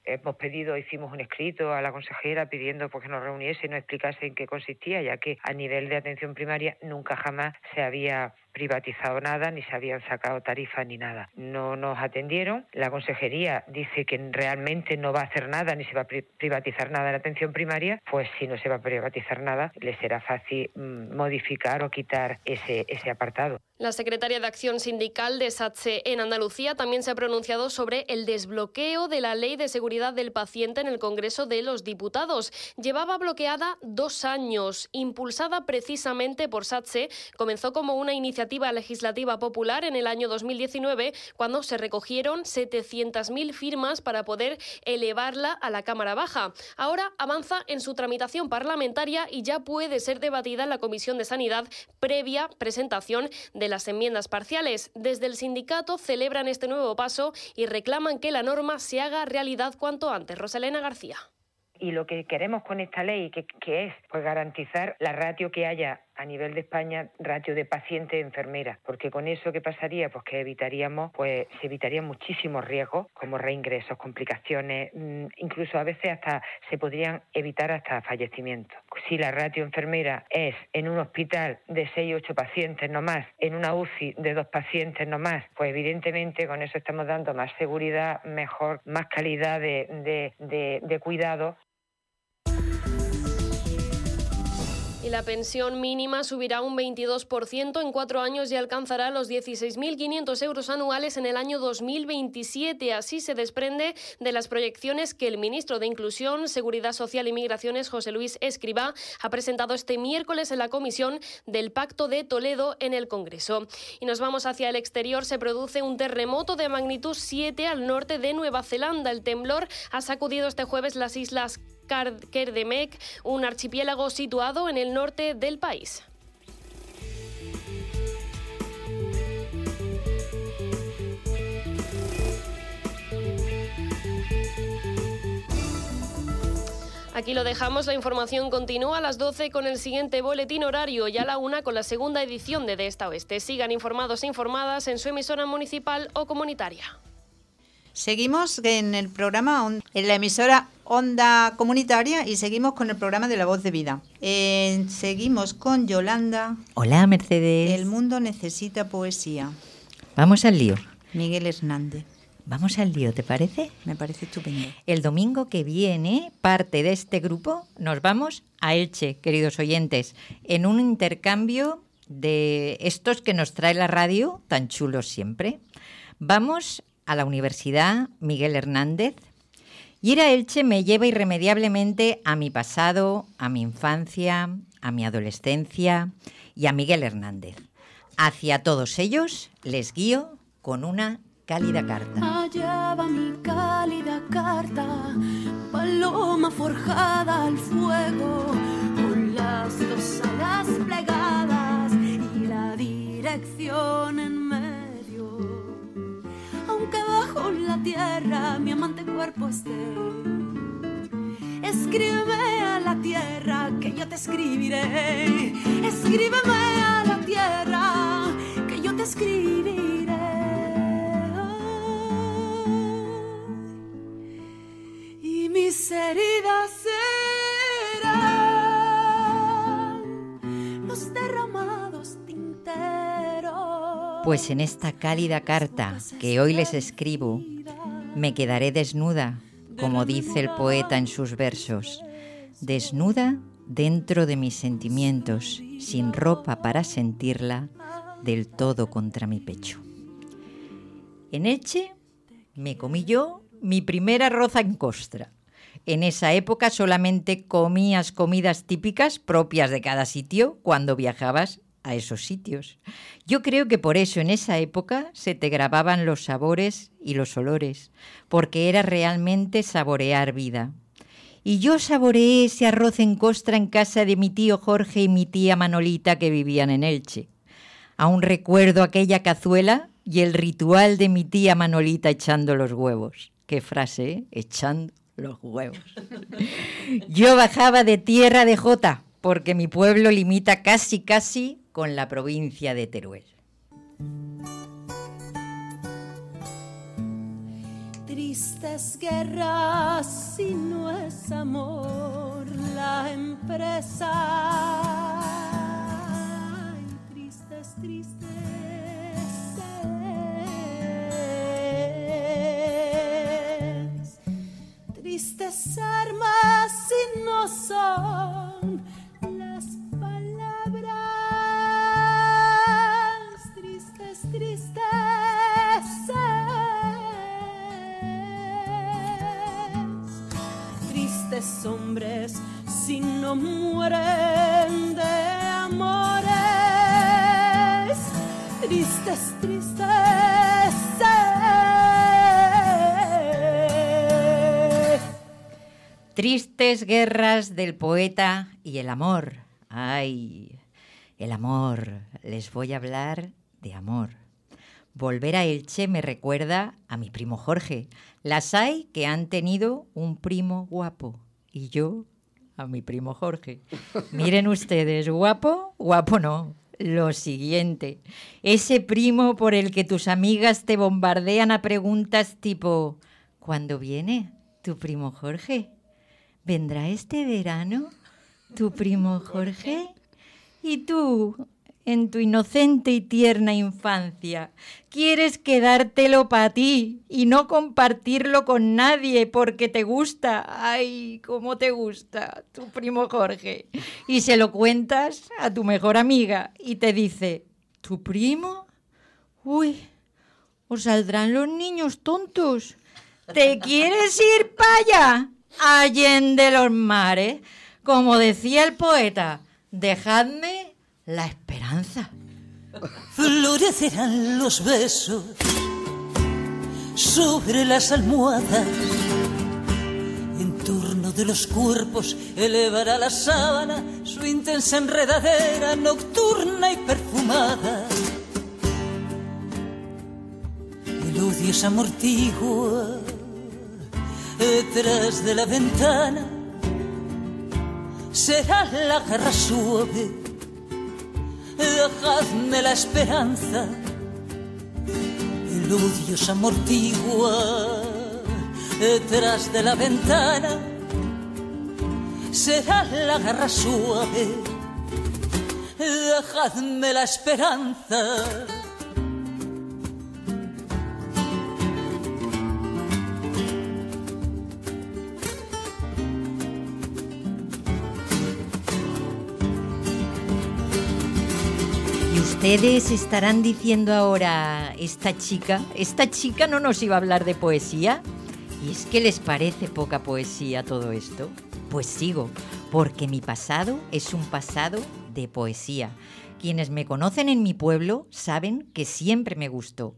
Hemos pedido, hicimos un escrito a la consejera pidiendo pues, que nos reuniese y nos explicase en qué consistía, ya que a nivel de atención primaria nunca jamás se había privatizado nada, ni se habían sacado tarifas ni nada. No nos atendieron. La consejería dice que realmente no va a hacer nada, ni se va a pri- privatizar nada en la atención primaria. Pues si no se va a privatizar nada, le será fácil mm, modificar o quitar ese, ese apartado. La secretaria de Acción Sindical de SATSE en Andalucía también se ha pronunciado sobre el desbloqueo de la Ley de Seguridad del Paciente en el Congreso de los Diputados. Llevaba bloqueada dos años. Impulsada precisamente por SATSE, comenzó como una iniciativa legislativa popular en el año 2019, cuando se recogieron 700.000 firmas para poder elevarla a la Cámara Baja. Ahora avanza en su tramitación parlamentaria y ya puede ser debatida en la Comisión de Sanidad previa presentación de las enmiendas parciales. Desde el sindicato celebran este nuevo paso y reclaman que la norma se haga realidad cuanto antes. Rosalena García. Y lo que queremos con esta ley, que, que es pues, garantizar la ratio que haya a nivel de España ratio de paciente-enfermera, porque con eso qué pasaría, pues que evitaríamos, pues se evitarían muchísimos riesgos como reingresos, complicaciones, mm, incluso a veces hasta se podrían evitar hasta fallecimientos. Si la ratio enfermera es en un hospital de 6 o 8 pacientes no más, en una UCI de dos pacientes no más, pues evidentemente con eso estamos dando más seguridad, mejor, más calidad de, de- de- de cuidado Y la pensión mínima subirá un 22% en cuatro años y alcanzará los 16.500 euros anuales en el año 2027. Así se desprende de las proyecciones que el ministro de Inclusión, Seguridad Social y Migraciones, José Luis Escribá, ha presentado este miércoles en la comisión del Pacto de Toledo en el Congreso. Y nos vamos hacia el exterior. Se produce un terremoto de magnitud 7 al norte de Nueva Zelanda. El temblor ha sacudido este jueves las islas Kerdemek, un archipiélago situado en el norte del país. Aquí lo dejamos, la información continúa a las 12 con el siguiente boletín horario y a la 1 con la segunda edición de De Esta Oeste. Sigan informados e informadas en su emisora municipal o comunitaria. Seguimos en el programa, en la emisora Onda Comunitaria y seguimos con el programa de La Voz de Vida. Eh, seguimos con Yolanda. Hola, Mercedes. El mundo necesita poesía. Vamos al lío. Miguel Hernández. Vamos al lío, ¿te parece? Me parece estupendo. El domingo que viene, parte de este grupo, nos vamos a Elche, queridos oyentes, en un intercambio de estos que nos trae la radio, tan chulos siempre. Vamos a la Universidad Miguel Hernández. Ir a Elche me lleva irremediablemente a mi pasado, a mi infancia, a mi adolescencia y a Miguel Hernández. Hacia todos ellos les guío con una cálida carta. Allá va mi cálida carta, paloma forjada al fuego, con las dos alas plegadas y la dirección Bajo la tierra mi amante cuerpo esté, escríbeme a la tierra que yo te escribiré. Escríbeme a la tierra que yo te escribiré. y mis heridas Pues en esta cálida carta que hoy les escribo, me quedaré desnuda, como dice el poeta en sus versos, desnuda dentro de mis sentimientos, sin ropa para sentirla del todo contra mi pecho. En Elche me comí yo mi primera arroz en costra. En esa época solamente comías comidas típicas propias de cada sitio cuando viajabas a esos sitios. Yo creo que por eso en esa época se te grababan los sabores y los olores, porque era realmente saborear vida. Y yo saboreé ese arroz en costra en casa de mi tío Jorge y mi tía Manolita que vivían en Elche. Aún recuerdo aquella cazuela y el ritual de mi tía Manolita echando los huevos. Qué frase, ¿eh? echando los huevos. Yo bajaba de tierra de Jota, porque mi pueblo limita casi casi con la provincia de Teruel. Tristes guerras si no es amor la empresa. Ay, tristes, tristes. Tristes armas si no son tristes. Hombres si no mueren de amores. Tristes, tristes. Tristes guerras del poeta y el amor. Ay, el amor. Les voy a hablar de amor. Volver a Elche me recuerda a mi primo Jorge. Las hay que han tenido un primo guapo y yo a mi primo Jorge. Miren ustedes, guapo, guapo no. Lo siguiente, ese primo por el que tus amigas te bombardean a preguntas tipo, ¿cuándo viene tu primo Jorge? ¿Vendrá este verano tu primo Jorge? Y tú, en tu inocente y tierna infancia, quieres quedártelo para ti y no compartirlo con nadie porque te gusta. Ay, cómo te gusta tu primo Jorge. Y se lo cuentas a tu mejor amiga y te dice, ¿tu primo? Uy, os saldrán los niños tontos. ¿Te quieres ir para allá? Allende los mares. Como decía el poeta, dejadme la esperanza. Florecerán los besos sobre las almohadas. En torno de los cuerpos elevará la sábana su intensa enredadera nocturna y perfumada. El odio se amortigua detrás de la ventana. Será la garra suave dejadme la esperanza. El odio se amortigua detrás de la ventana. Será la garra suave. Dejadme la esperanza. Ustedes estarán diciendo ahora, esta chica, esta chica no nos iba a hablar de poesía. ¿Y es que les parece poca poesía todo esto? Pues sigo, porque mi pasado es un pasado de poesía. Quienes me conocen en mi pueblo saben que siempre me gustó.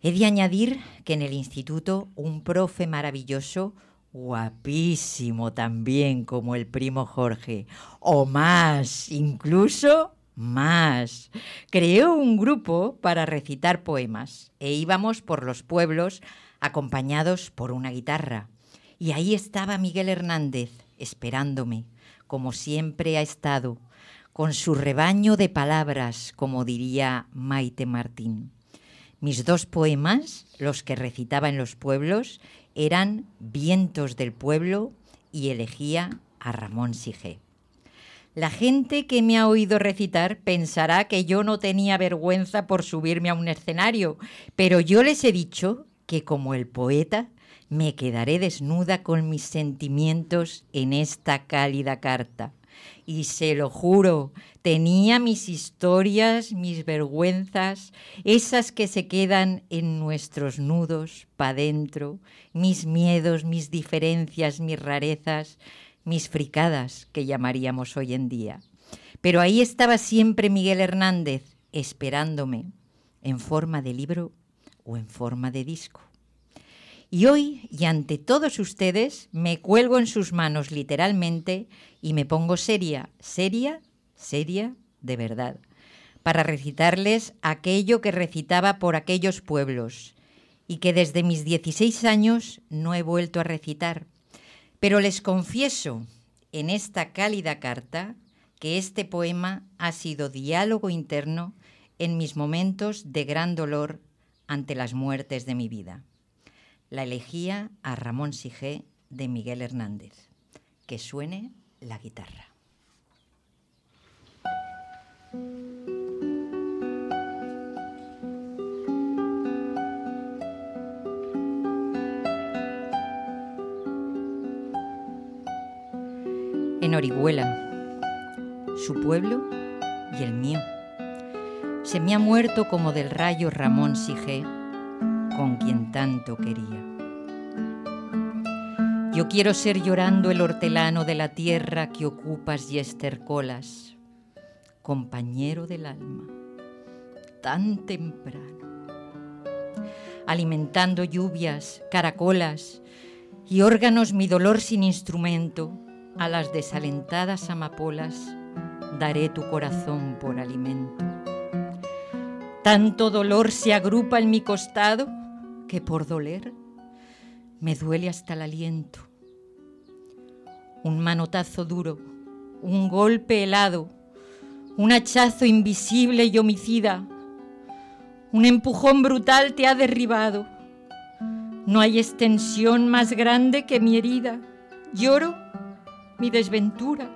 He de añadir que en el instituto un profe maravilloso, guapísimo también como el primo Jorge, o más, incluso más. Creó un grupo para recitar poemas e íbamos por los pueblos acompañados por una guitarra. Y ahí estaba Miguel Hernández esperándome, como siempre ha estado, con su rebaño de palabras, como diría Maite Martín. Mis dos poemas, los que recitaba en los pueblos, eran Vientos del pueblo y elegía a Ramón Sige. La gente que me ha oído recitar pensará que yo no tenía vergüenza por subirme a un escenario, pero yo les he dicho que como el poeta me quedaré desnuda con mis sentimientos en esta cálida carta. Y se lo juro, tenía mis historias, mis vergüenzas, esas que se quedan en nuestros nudos pa' dentro, mis miedos, mis diferencias, mis rarezas, mis fricadas, que llamaríamos hoy en día. Pero ahí estaba siempre Miguel Hernández, esperándome, en forma de libro o en forma de disco. Y hoy, y ante todos ustedes, me cuelgo en sus manos literalmente y me pongo seria, seria, seria de verdad, para recitarles aquello que recitaba por aquellos pueblos y que desde mis 16 años no he vuelto a recitar. Pero les confieso en esta cálida carta que este poema ha sido diálogo interno en mis momentos de gran dolor ante las muertes de mi vida. La elegía a Ramón Sige de Miguel Hernández. Que suene la guitarra. En Orihuela, su pueblo y el mío. Se me ha muerto como del rayo Ramón Sige, con quien tanto quería. Yo quiero ser llorando el hortelano de la tierra que ocupas y estercolas, compañero del alma, tan temprano, alimentando lluvias, caracolas y órganos mi dolor sin instrumento, a las desalentadas amapolas daré tu corazón por alimento. Tanto dolor se agrupa en mi costado que por doler me duele hasta el aliento. un manotazo duro, un golpe helado, un hachazo invisible y homicida, un empujón brutal te ha derribado. No hay extensión más grande que mi herida. Lloro mi desventura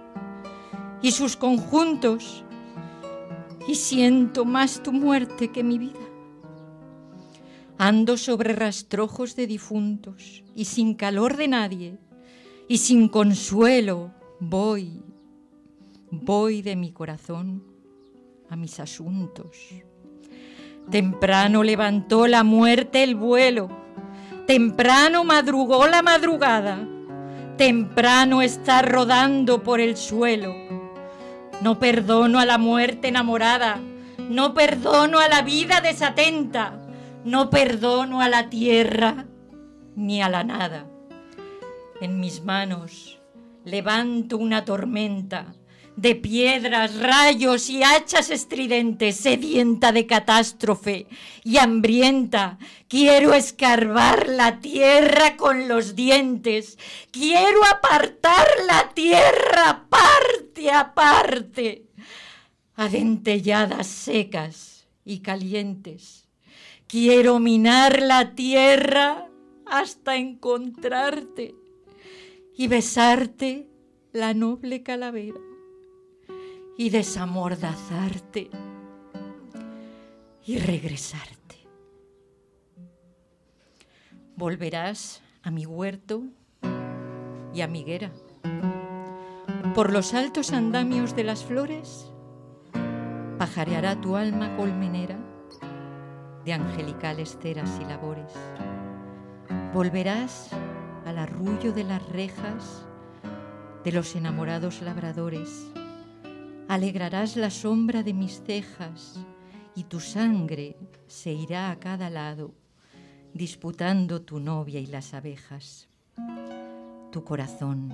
y sus conjuntos y siento más tu muerte que mi vida. Ando sobre rastrojos de difuntos y sin calor de nadie y sin consuelo voy, voy de mi corazón a mis asuntos. Temprano levantó la muerte el vuelo, temprano madrugó la madrugada, temprano está rodando por el suelo. No perdono a la muerte enamorada, no perdono a la vida desatenta, no perdono a la tierra ni a la nada. En mis manos levanto una tormenta de piedras, rayos y hachas estridentes, sedienta de catástrofe y hambrienta. Quiero escarbar la tierra con los dientes. Quiero apartar la tierra parte a parte. Adentelladas secas y calientes. Quiero minar la tierra hasta encontrarte y besarte la noble calavera y desamordazarte y regresarte. Volverás a mi huerto y a mi higuera. Por los altos andamios de las flores pajareará tu alma colmenera de angelicales ceras y labores. Volverás al arrullo de las rejas de los enamorados labradores alegrarás la sombra de mis cejas y tu sangre se irá a cada lado, disputando tu novia y las abejas. Tu corazón,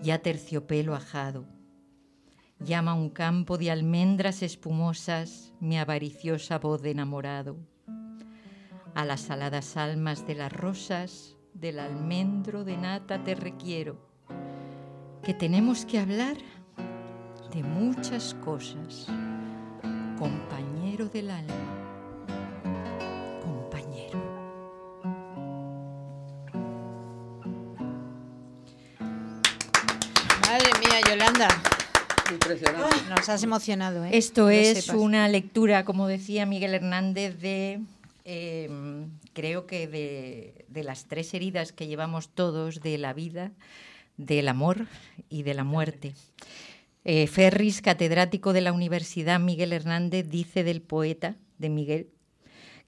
ya terciopelo ajado, llama un campo de almendras espumosas mi avariciosa voz de enamorado. A las aladas almas de las rosas, del almendro de nata te requiero, que tenemos que hablar de muchas cosas, compañero del alma, compañero. Madre mía, Yolanda. Impresionante. Nos has emocionado, ¿eh? Esto Que es sepas. una lectura, como decía Miguel Hernández, de eh, creo que de, de las tres heridas que llevamos todos de la vida, del amor y de la muerte. Eh, Ferris, catedrático de la Universidad Miguel Hernández, dice del poeta, de Miguel,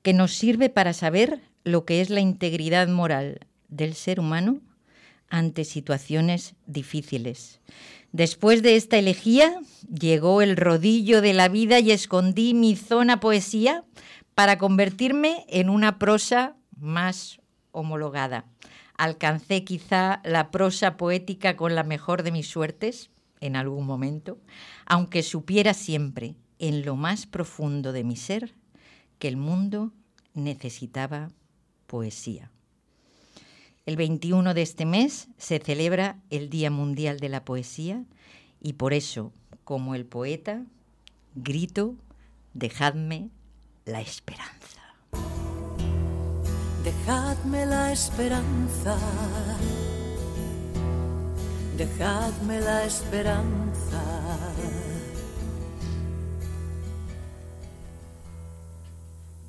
que nos sirve para saber lo que es la integridad moral del ser humano ante situaciones difíciles. Después de esta elegía, llegó el rodillo de la vida y escondí mi zona poesía para convertirme en una prosa más homologada. Alcancé quizá la prosa poética con la mejor de mis suertes en algún momento, aunque supiera siempre, en lo más profundo de mi ser, que el mundo necesitaba poesía. El 21 de este mes se celebra el Día Mundial de la Poesía y por eso, como el poeta, grito, dejadme la esperanza. Dejadme la esperanza, dejadme la esperanza.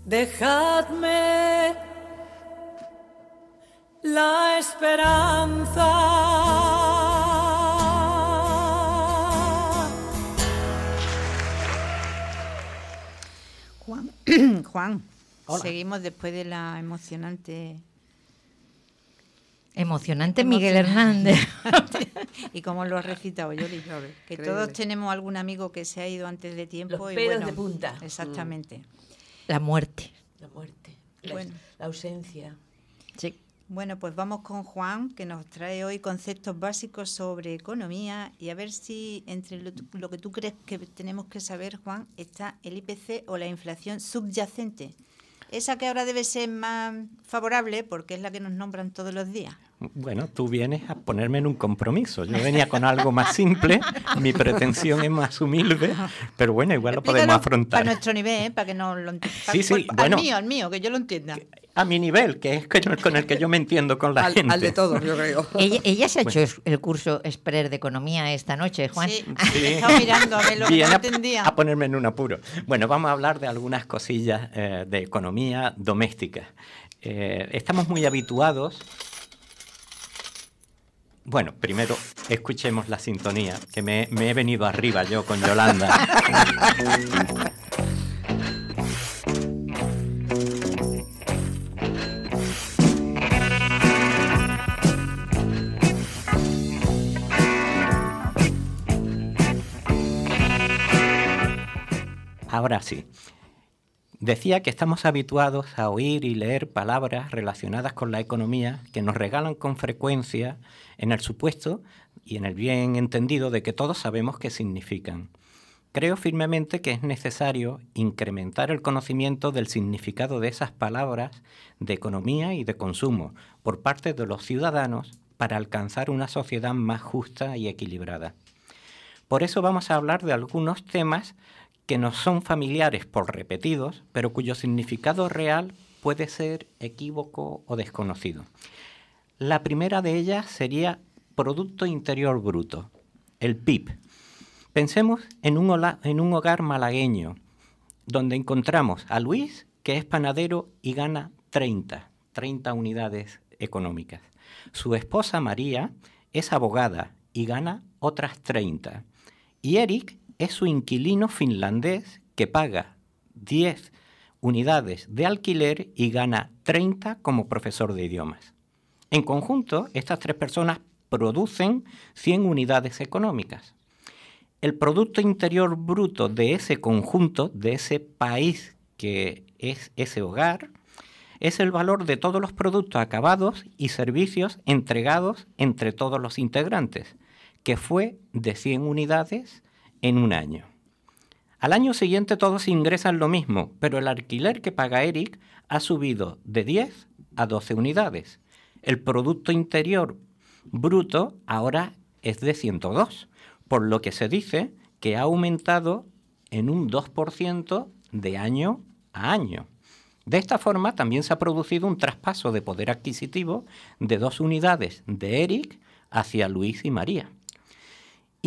Dejadme la esperanza. Juan, Juan seguimos después de la emocionante... Emocionante Miguel Hernández. y como lo has recitado, Yoli, que Increíble. todos tenemos algún amigo que se ha ido antes de tiempo. Los y pelos bueno, de punta. Exactamente. La muerte. La muerte, la, Bueno. la ausencia. Sí. Bueno, pues vamos con Juan, que nos trae hoy conceptos básicos sobre economía y a ver si entre lo, lo que tú crees que tenemos que saber, Juan, está el IPC o la inflación subyacente. Esa que ahora debe ser más favorable porque es la que nos nombran todos los días. Bueno, tú vienes a ponerme en un compromiso. Yo venía con algo más simple, mi pretensión es más humilde, pero bueno, igual lo podemos afrontar. Para nuestro nivel, ¿eh? para que no lo entienda. Sí, sí, al bueno. mío, al mío, que yo lo entienda. A mi nivel, que es con el- que yo me entiendo con la Al- gente. al de todos, yo creo. Ella, ella se ha Bueno. hecho el curso Expert de Economía esta noche, Juan. Sí, Sí. he estado mirando a ver lo que a- entendía. a ponerme en un apuro. Bueno, vamos a hablar de algunas cosillas eh, de economía doméstica. Eh, estamos muy habituados. Bueno, primero escuchemos la sintonía, que me, me he venido arriba yo con Yolanda. Ahora sí. Decía que estamos habituados a oír y leer palabras relacionadas con la economía que nos regalan con frecuencia en el supuesto y en el bien entendido de que todos sabemos qué significan. Creo firmemente que es necesario incrementar el conocimiento del significado de esas palabras de economía y de consumo por parte de los ciudadanos para alcanzar una sociedad más justa y equilibrada. Por eso vamos a hablar de algunos temas que nos son familiares por repetidos, pero cuyo significado real puede ser equívoco o desconocido. La primera de ellas sería Producto Interior Bruto, el PIB. Pensemos en un, en un hogar malagueño, donde encontramos a Luis, que es panadero y gana 30, 30 unidades económicas. Su esposa María es abogada y gana otras 30. Y Eric es su inquilino finlandés que paga 10 unidades de alquiler y gana 30 como profesor de idiomas. En conjunto, estas tres personas producen 100 unidades económicas. El Producto Interior Bruto de ese conjunto, de ese país que es ese hogar, es el valor de todos los productos acabados y servicios entregados entre todos los integrantes, que fue de 100 unidades en un año. Al año siguiente todos ingresan lo mismo, pero el alquiler que paga Eric ha subido de 10 a 12 unidades. El Producto Interior Bruto ahora es de 102, por lo que se dice que ha aumentado en un 2% de año a año. De esta forma también se ha producido un traspaso de poder adquisitivo de dos unidades de Eric hacia Luis y María.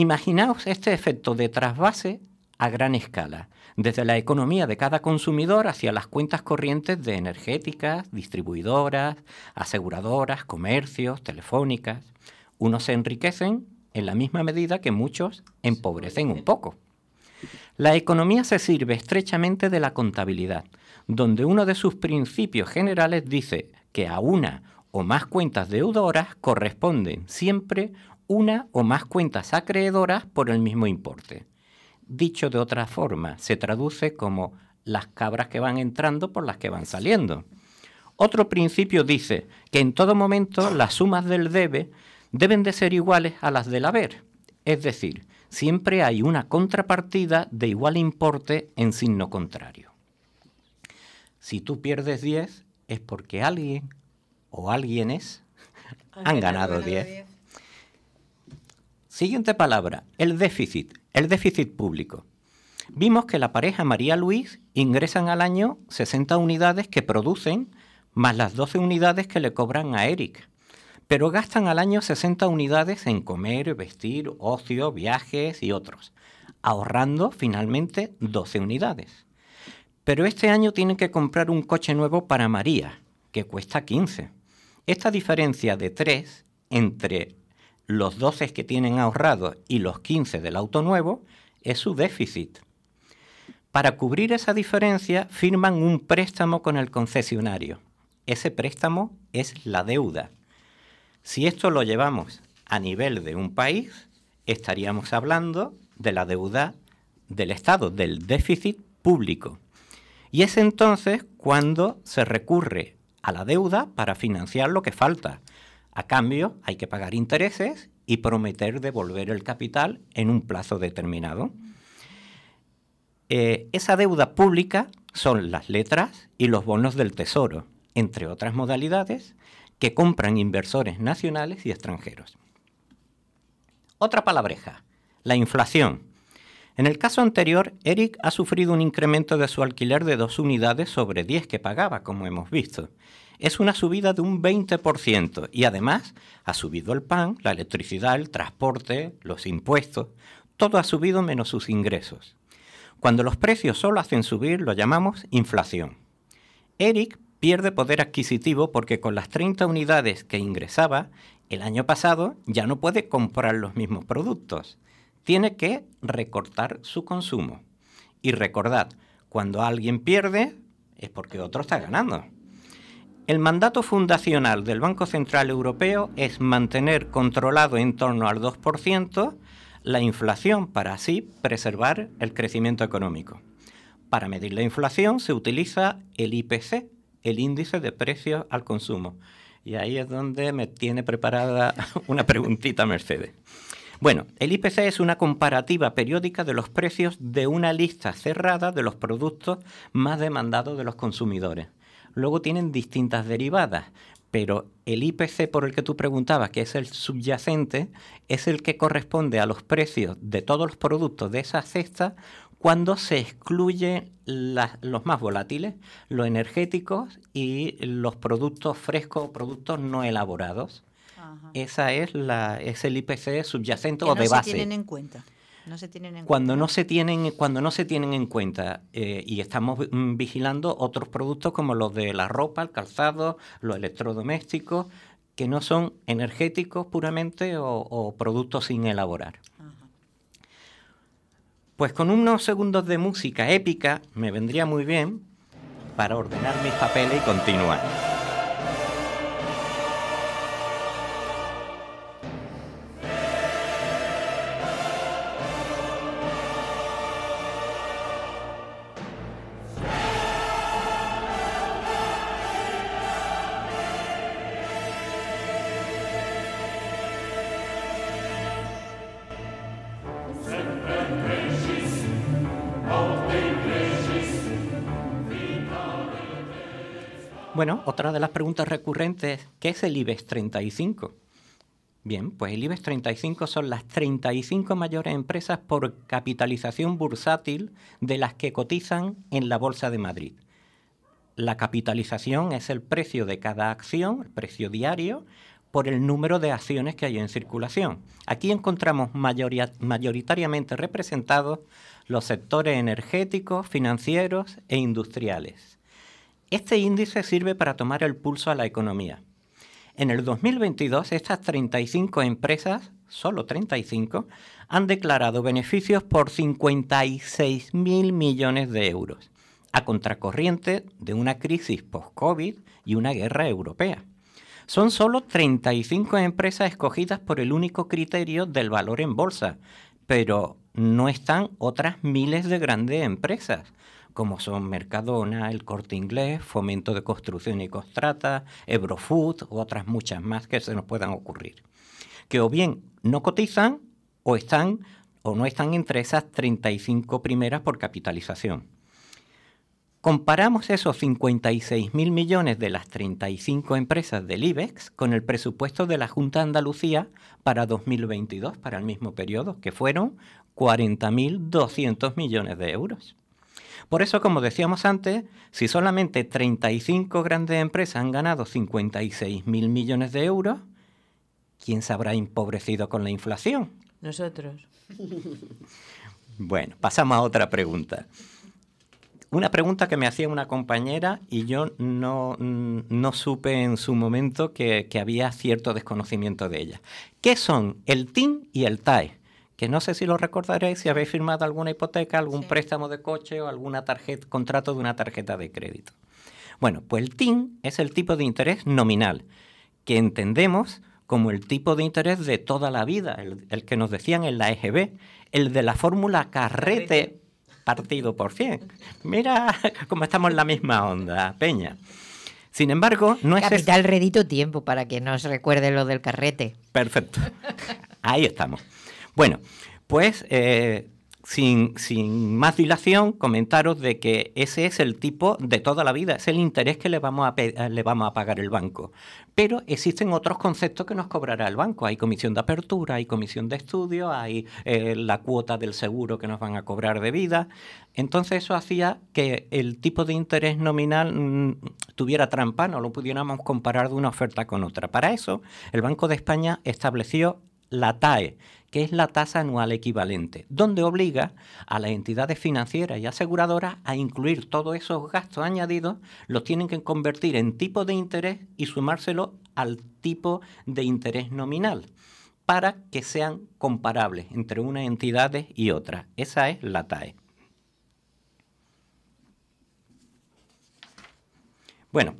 Imaginaos este efecto de trasvase a gran escala, desde la economía de cada consumidor hacia las cuentas corrientes de energéticas, distribuidoras, aseguradoras, comercios, telefónicas. Unos se enriquecen en la misma medida que muchos empobrecen un poco. La economía se sirve estrechamente de la contabilidad, donde uno de sus principios generales dice que a una o más cuentas deudoras corresponden siempre una o más cuentas acreedoras por el mismo importe. Dicho de otra forma, se traduce como las cabras que van entrando por las que van saliendo. Otro principio dice que en todo momento las sumas del debe deben de ser iguales a las del haber, es decir, siempre hay una contrapartida de igual importe en signo contrario. Si tú pierdes 10 es porque alguien o alguienes han ganado 10. Siguiente palabra, el déficit, el déficit público. Vimos que la pareja María Luis ingresan al año 60 unidades que producen más las 12 unidades que le cobran a Eric. Pero gastan al año 60 unidades en comer, vestir, ocio, viajes y otros, ahorrando finalmente 12 unidades. Pero este año tienen que comprar un coche nuevo para María, que cuesta 15. Esta diferencia de 3 entre los 12 que tienen ahorrados y los 15 del auto nuevo es su déficit. Para cubrir esa diferencia firman un préstamo con el concesionario. Ese préstamo es la deuda. Si esto lo llevamos a nivel de un país, estaríamos hablando de la deuda del Estado, del déficit público. Y es entonces cuando se recurre a la deuda para financiar lo que falta. A cambio, hay que pagar intereses y prometer devolver el capital en un plazo determinado. Eh, esa deuda pública son las letras y los bonos del Tesoro, entre otras modalidades, que compran inversores nacionales y extranjeros. Otra palabreja, la inflación. En el caso anterior, Eric ha sufrido un incremento de su alquiler de dos unidades sobre 10 que pagaba, como hemos visto. Es una subida de un 20% y además ha subido el pan, la electricidad, el transporte, los impuestos. Todo ha subido menos sus ingresos. Cuando los precios solo hacen subir, lo llamamos inflación. Eric pierde poder adquisitivo porque con las 30 unidades que ingresaba el año pasado ya no puede comprar los mismos productos. Tiene que recortar su consumo. Y recordad, cuando alguien pierde es porque otro está ganando. El mandato fundacional del Banco Central Europeo es mantener controlado en torno al 2% la inflación para así preservar el crecimiento económico. Para medir la inflación se utiliza el IPC, el índice de precios al consumo. Y ahí es donde me tiene preparada una preguntita Mercedes. Bueno, el IPC es una comparativa periódica de los precios de una lista cerrada de los productos más demandados de los consumidores. Luego tienen distintas derivadas, pero el IPC por el que tú preguntabas, que es el subyacente, es el que corresponde a los precios de todos los productos de esa cesta cuando se excluyen las- los más volátiles, los energéticos y los productos frescos o productos no elaborados. Esa es, la, es el IPC subyacente Que o no de se base. tienen en cuenta. No se tienen en Cuando cuenta. no se tienen, cuando no se tienen en cuenta eh, y estamos mm, vigilando otros productos como los de la ropa, el calzado, los electrodomésticos, que no son energéticos puramente o, o productos sin elaborar. Pues con unos segundos de música épica me vendría muy bien para ordenar mis papeles y continuar. Otra de las preguntas recurrentes, ¿qué es el IBEX 35? Bien, pues el IBEX 35 son las 35 mayores empresas por capitalización bursátil de las que cotizan en la Bolsa de Madrid. La capitalización es el precio de cada acción, el precio diario, por el número de acciones que hay en circulación. Aquí encontramos mayoritariamente representados los sectores energéticos, financieros e industriales. Este índice sirve para tomar el pulso a la economía. En el 2022, estas 35 empresas, solo 35, han declarado beneficios por 56.000 millones de euros, a contracorriente de una crisis post-COVID y una guerra europea. Son solo 35 empresas escogidas por el único criterio del valor en bolsa, pero no están otras miles de grandes empresas, como son Mercadona, El Corte Inglés, Fomento de Construcción y Contrata, Ebrofood u otras muchas más que se nos puedan ocurrir, que o bien no cotizan o están o no están entre esas 35 primeras por capitalización. Comparamos esos 56.000 millones de las 35 empresas del IBEX con el presupuesto de la Junta de Andalucía para 2022, para el mismo periodo, que fueron 40.200 millones de euros. Por eso, como decíamos antes, si solamente 35 grandes empresas han ganado 56.000 millones de euros, ¿quién se habrá empobrecido con la inflación? Nosotros. Bueno, pasamos a otra pregunta. Una pregunta que me hacía una compañera y yo no, no supe en su momento que, que había cierto desconocimiento de ella. ¿Qué son el TIN y el TAE? Que no sé si lo recordaréis si habéis firmado alguna hipoteca, algún préstamo de coche o alguna tarjeta, contrato de una tarjeta de crédito. Bueno, pues el TIN es el tipo de interés nominal, que entendemos como el tipo de interés de toda la vida, el, el que nos decían en la EGB, el de la fórmula carrete partido por 100. Mira cómo estamos en la misma onda, Peña. Sin embargo, no es... Capital redito tiempo para que nos recuerde lo del carrete. Perfecto. Ahí estamos. Bueno, pues eh, sin, sin más dilación, comentaros de que ese es el tipo de toda la vida, es el interés que le vamos a, eh, le vamos a pagar el banco. Pero existen otros conceptos que nos cobrará el banco. Hay comisión de apertura, hay comisión de estudio, hay eh, la cuota del seguro que nos van a cobrar de vida. Entonces eso hacía que el tipo de interés nominal mm, tuviera trampa, no lo pudiéramos comparar de una oferta con otra. Para eso, el Banco de España estableció la TAE, que es la tasa anual equivalente, donde obliga a las entidades financieras y aseguradoras a incluir todos esos gastos añadidos, los tienen que convertir en tipo de interés y sumárselo al tipo de interés nominal para que sean comparables entre unas entidades y otras. Esa es la TAE. Bueno,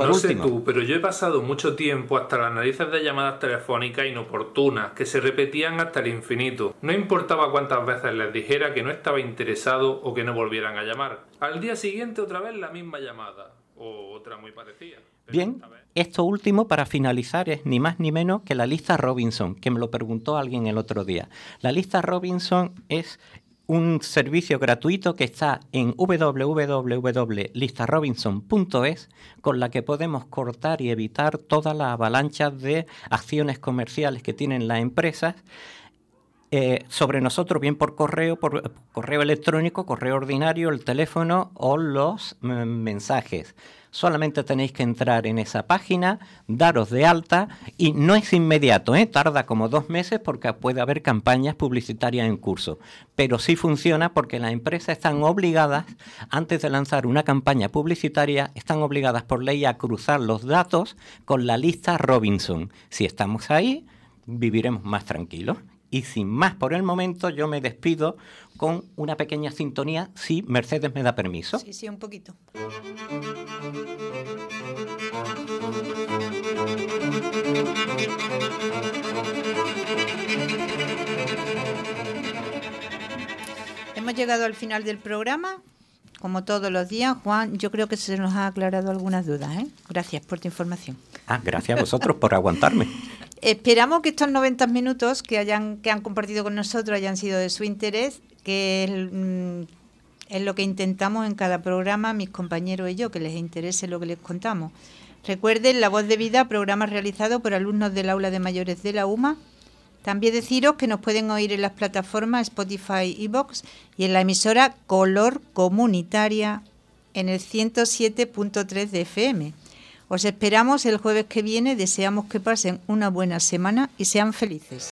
por no último, sé tú, pero yo he pasado mucho tiempo hasta las narices de llamadas telefónicas inoportunas que se repetían hasta el infinito. No importaba cuántas veces les dijera que no estaba interesado o que no volvieran a llamar. Al día siguiente otra vez la misma llamada. O otra muy parecida. Bien, esto último para finalizar es ni más ni menos que la lista Robinson, que me lo preguntó alguien el otro día. La lista Robinson es un servicio gratuito que está en www.listarobinson.es con la que podemos cortar y evitar todas las avalanchas de acciones comerciales que tienen las empresas eh, sobre nosotros, bien por correo, por correo electrónico, correo ordinario, el teléfono o los mm, mensajes. Solamente tenéis que entrar en esa página, daros de alta y no es inmediato, ¿eh? tarda como dos meses porque puede haber campañas publicitarias en curso. Pero sí funciona porque las empresas están obligadas, antes de lanzar una campaña publicitaria, están obligadas por ley a cruzar los datos con la lista Robinson. Si estamos ahí, viviremos más tranquilos. Y sin más por el momento, yo me despido con una pequeña sintonía, si Mercedes me da permiso. Sí, sí, un poquito. Hemos llegado al final del programa. Como todos los días, Juan, yo creo que se nos ha aclarado algunas dudas. ¿eh? Gracias por tu información. Ah, gracias a vosotros por aguantarme. Esperamos que estos 90 minutos que hayan que han compartido con nosotros hayan sido de su interés, que es, mm, es lo que intentamos en cada programa, mis compañeros y yo, que les interese lo que les contamos. Recuerden La Voz de Vida, programa realizado por alumnos del aula de mayores de la UMA. También deciros que nos pueden oír en las plataformas Spotify y Vox y en la emisora Color Comunitaria en el 107.3 de FM. Os esperamos el jueves que viene, deseamos que pasen una buena semana y sean felices.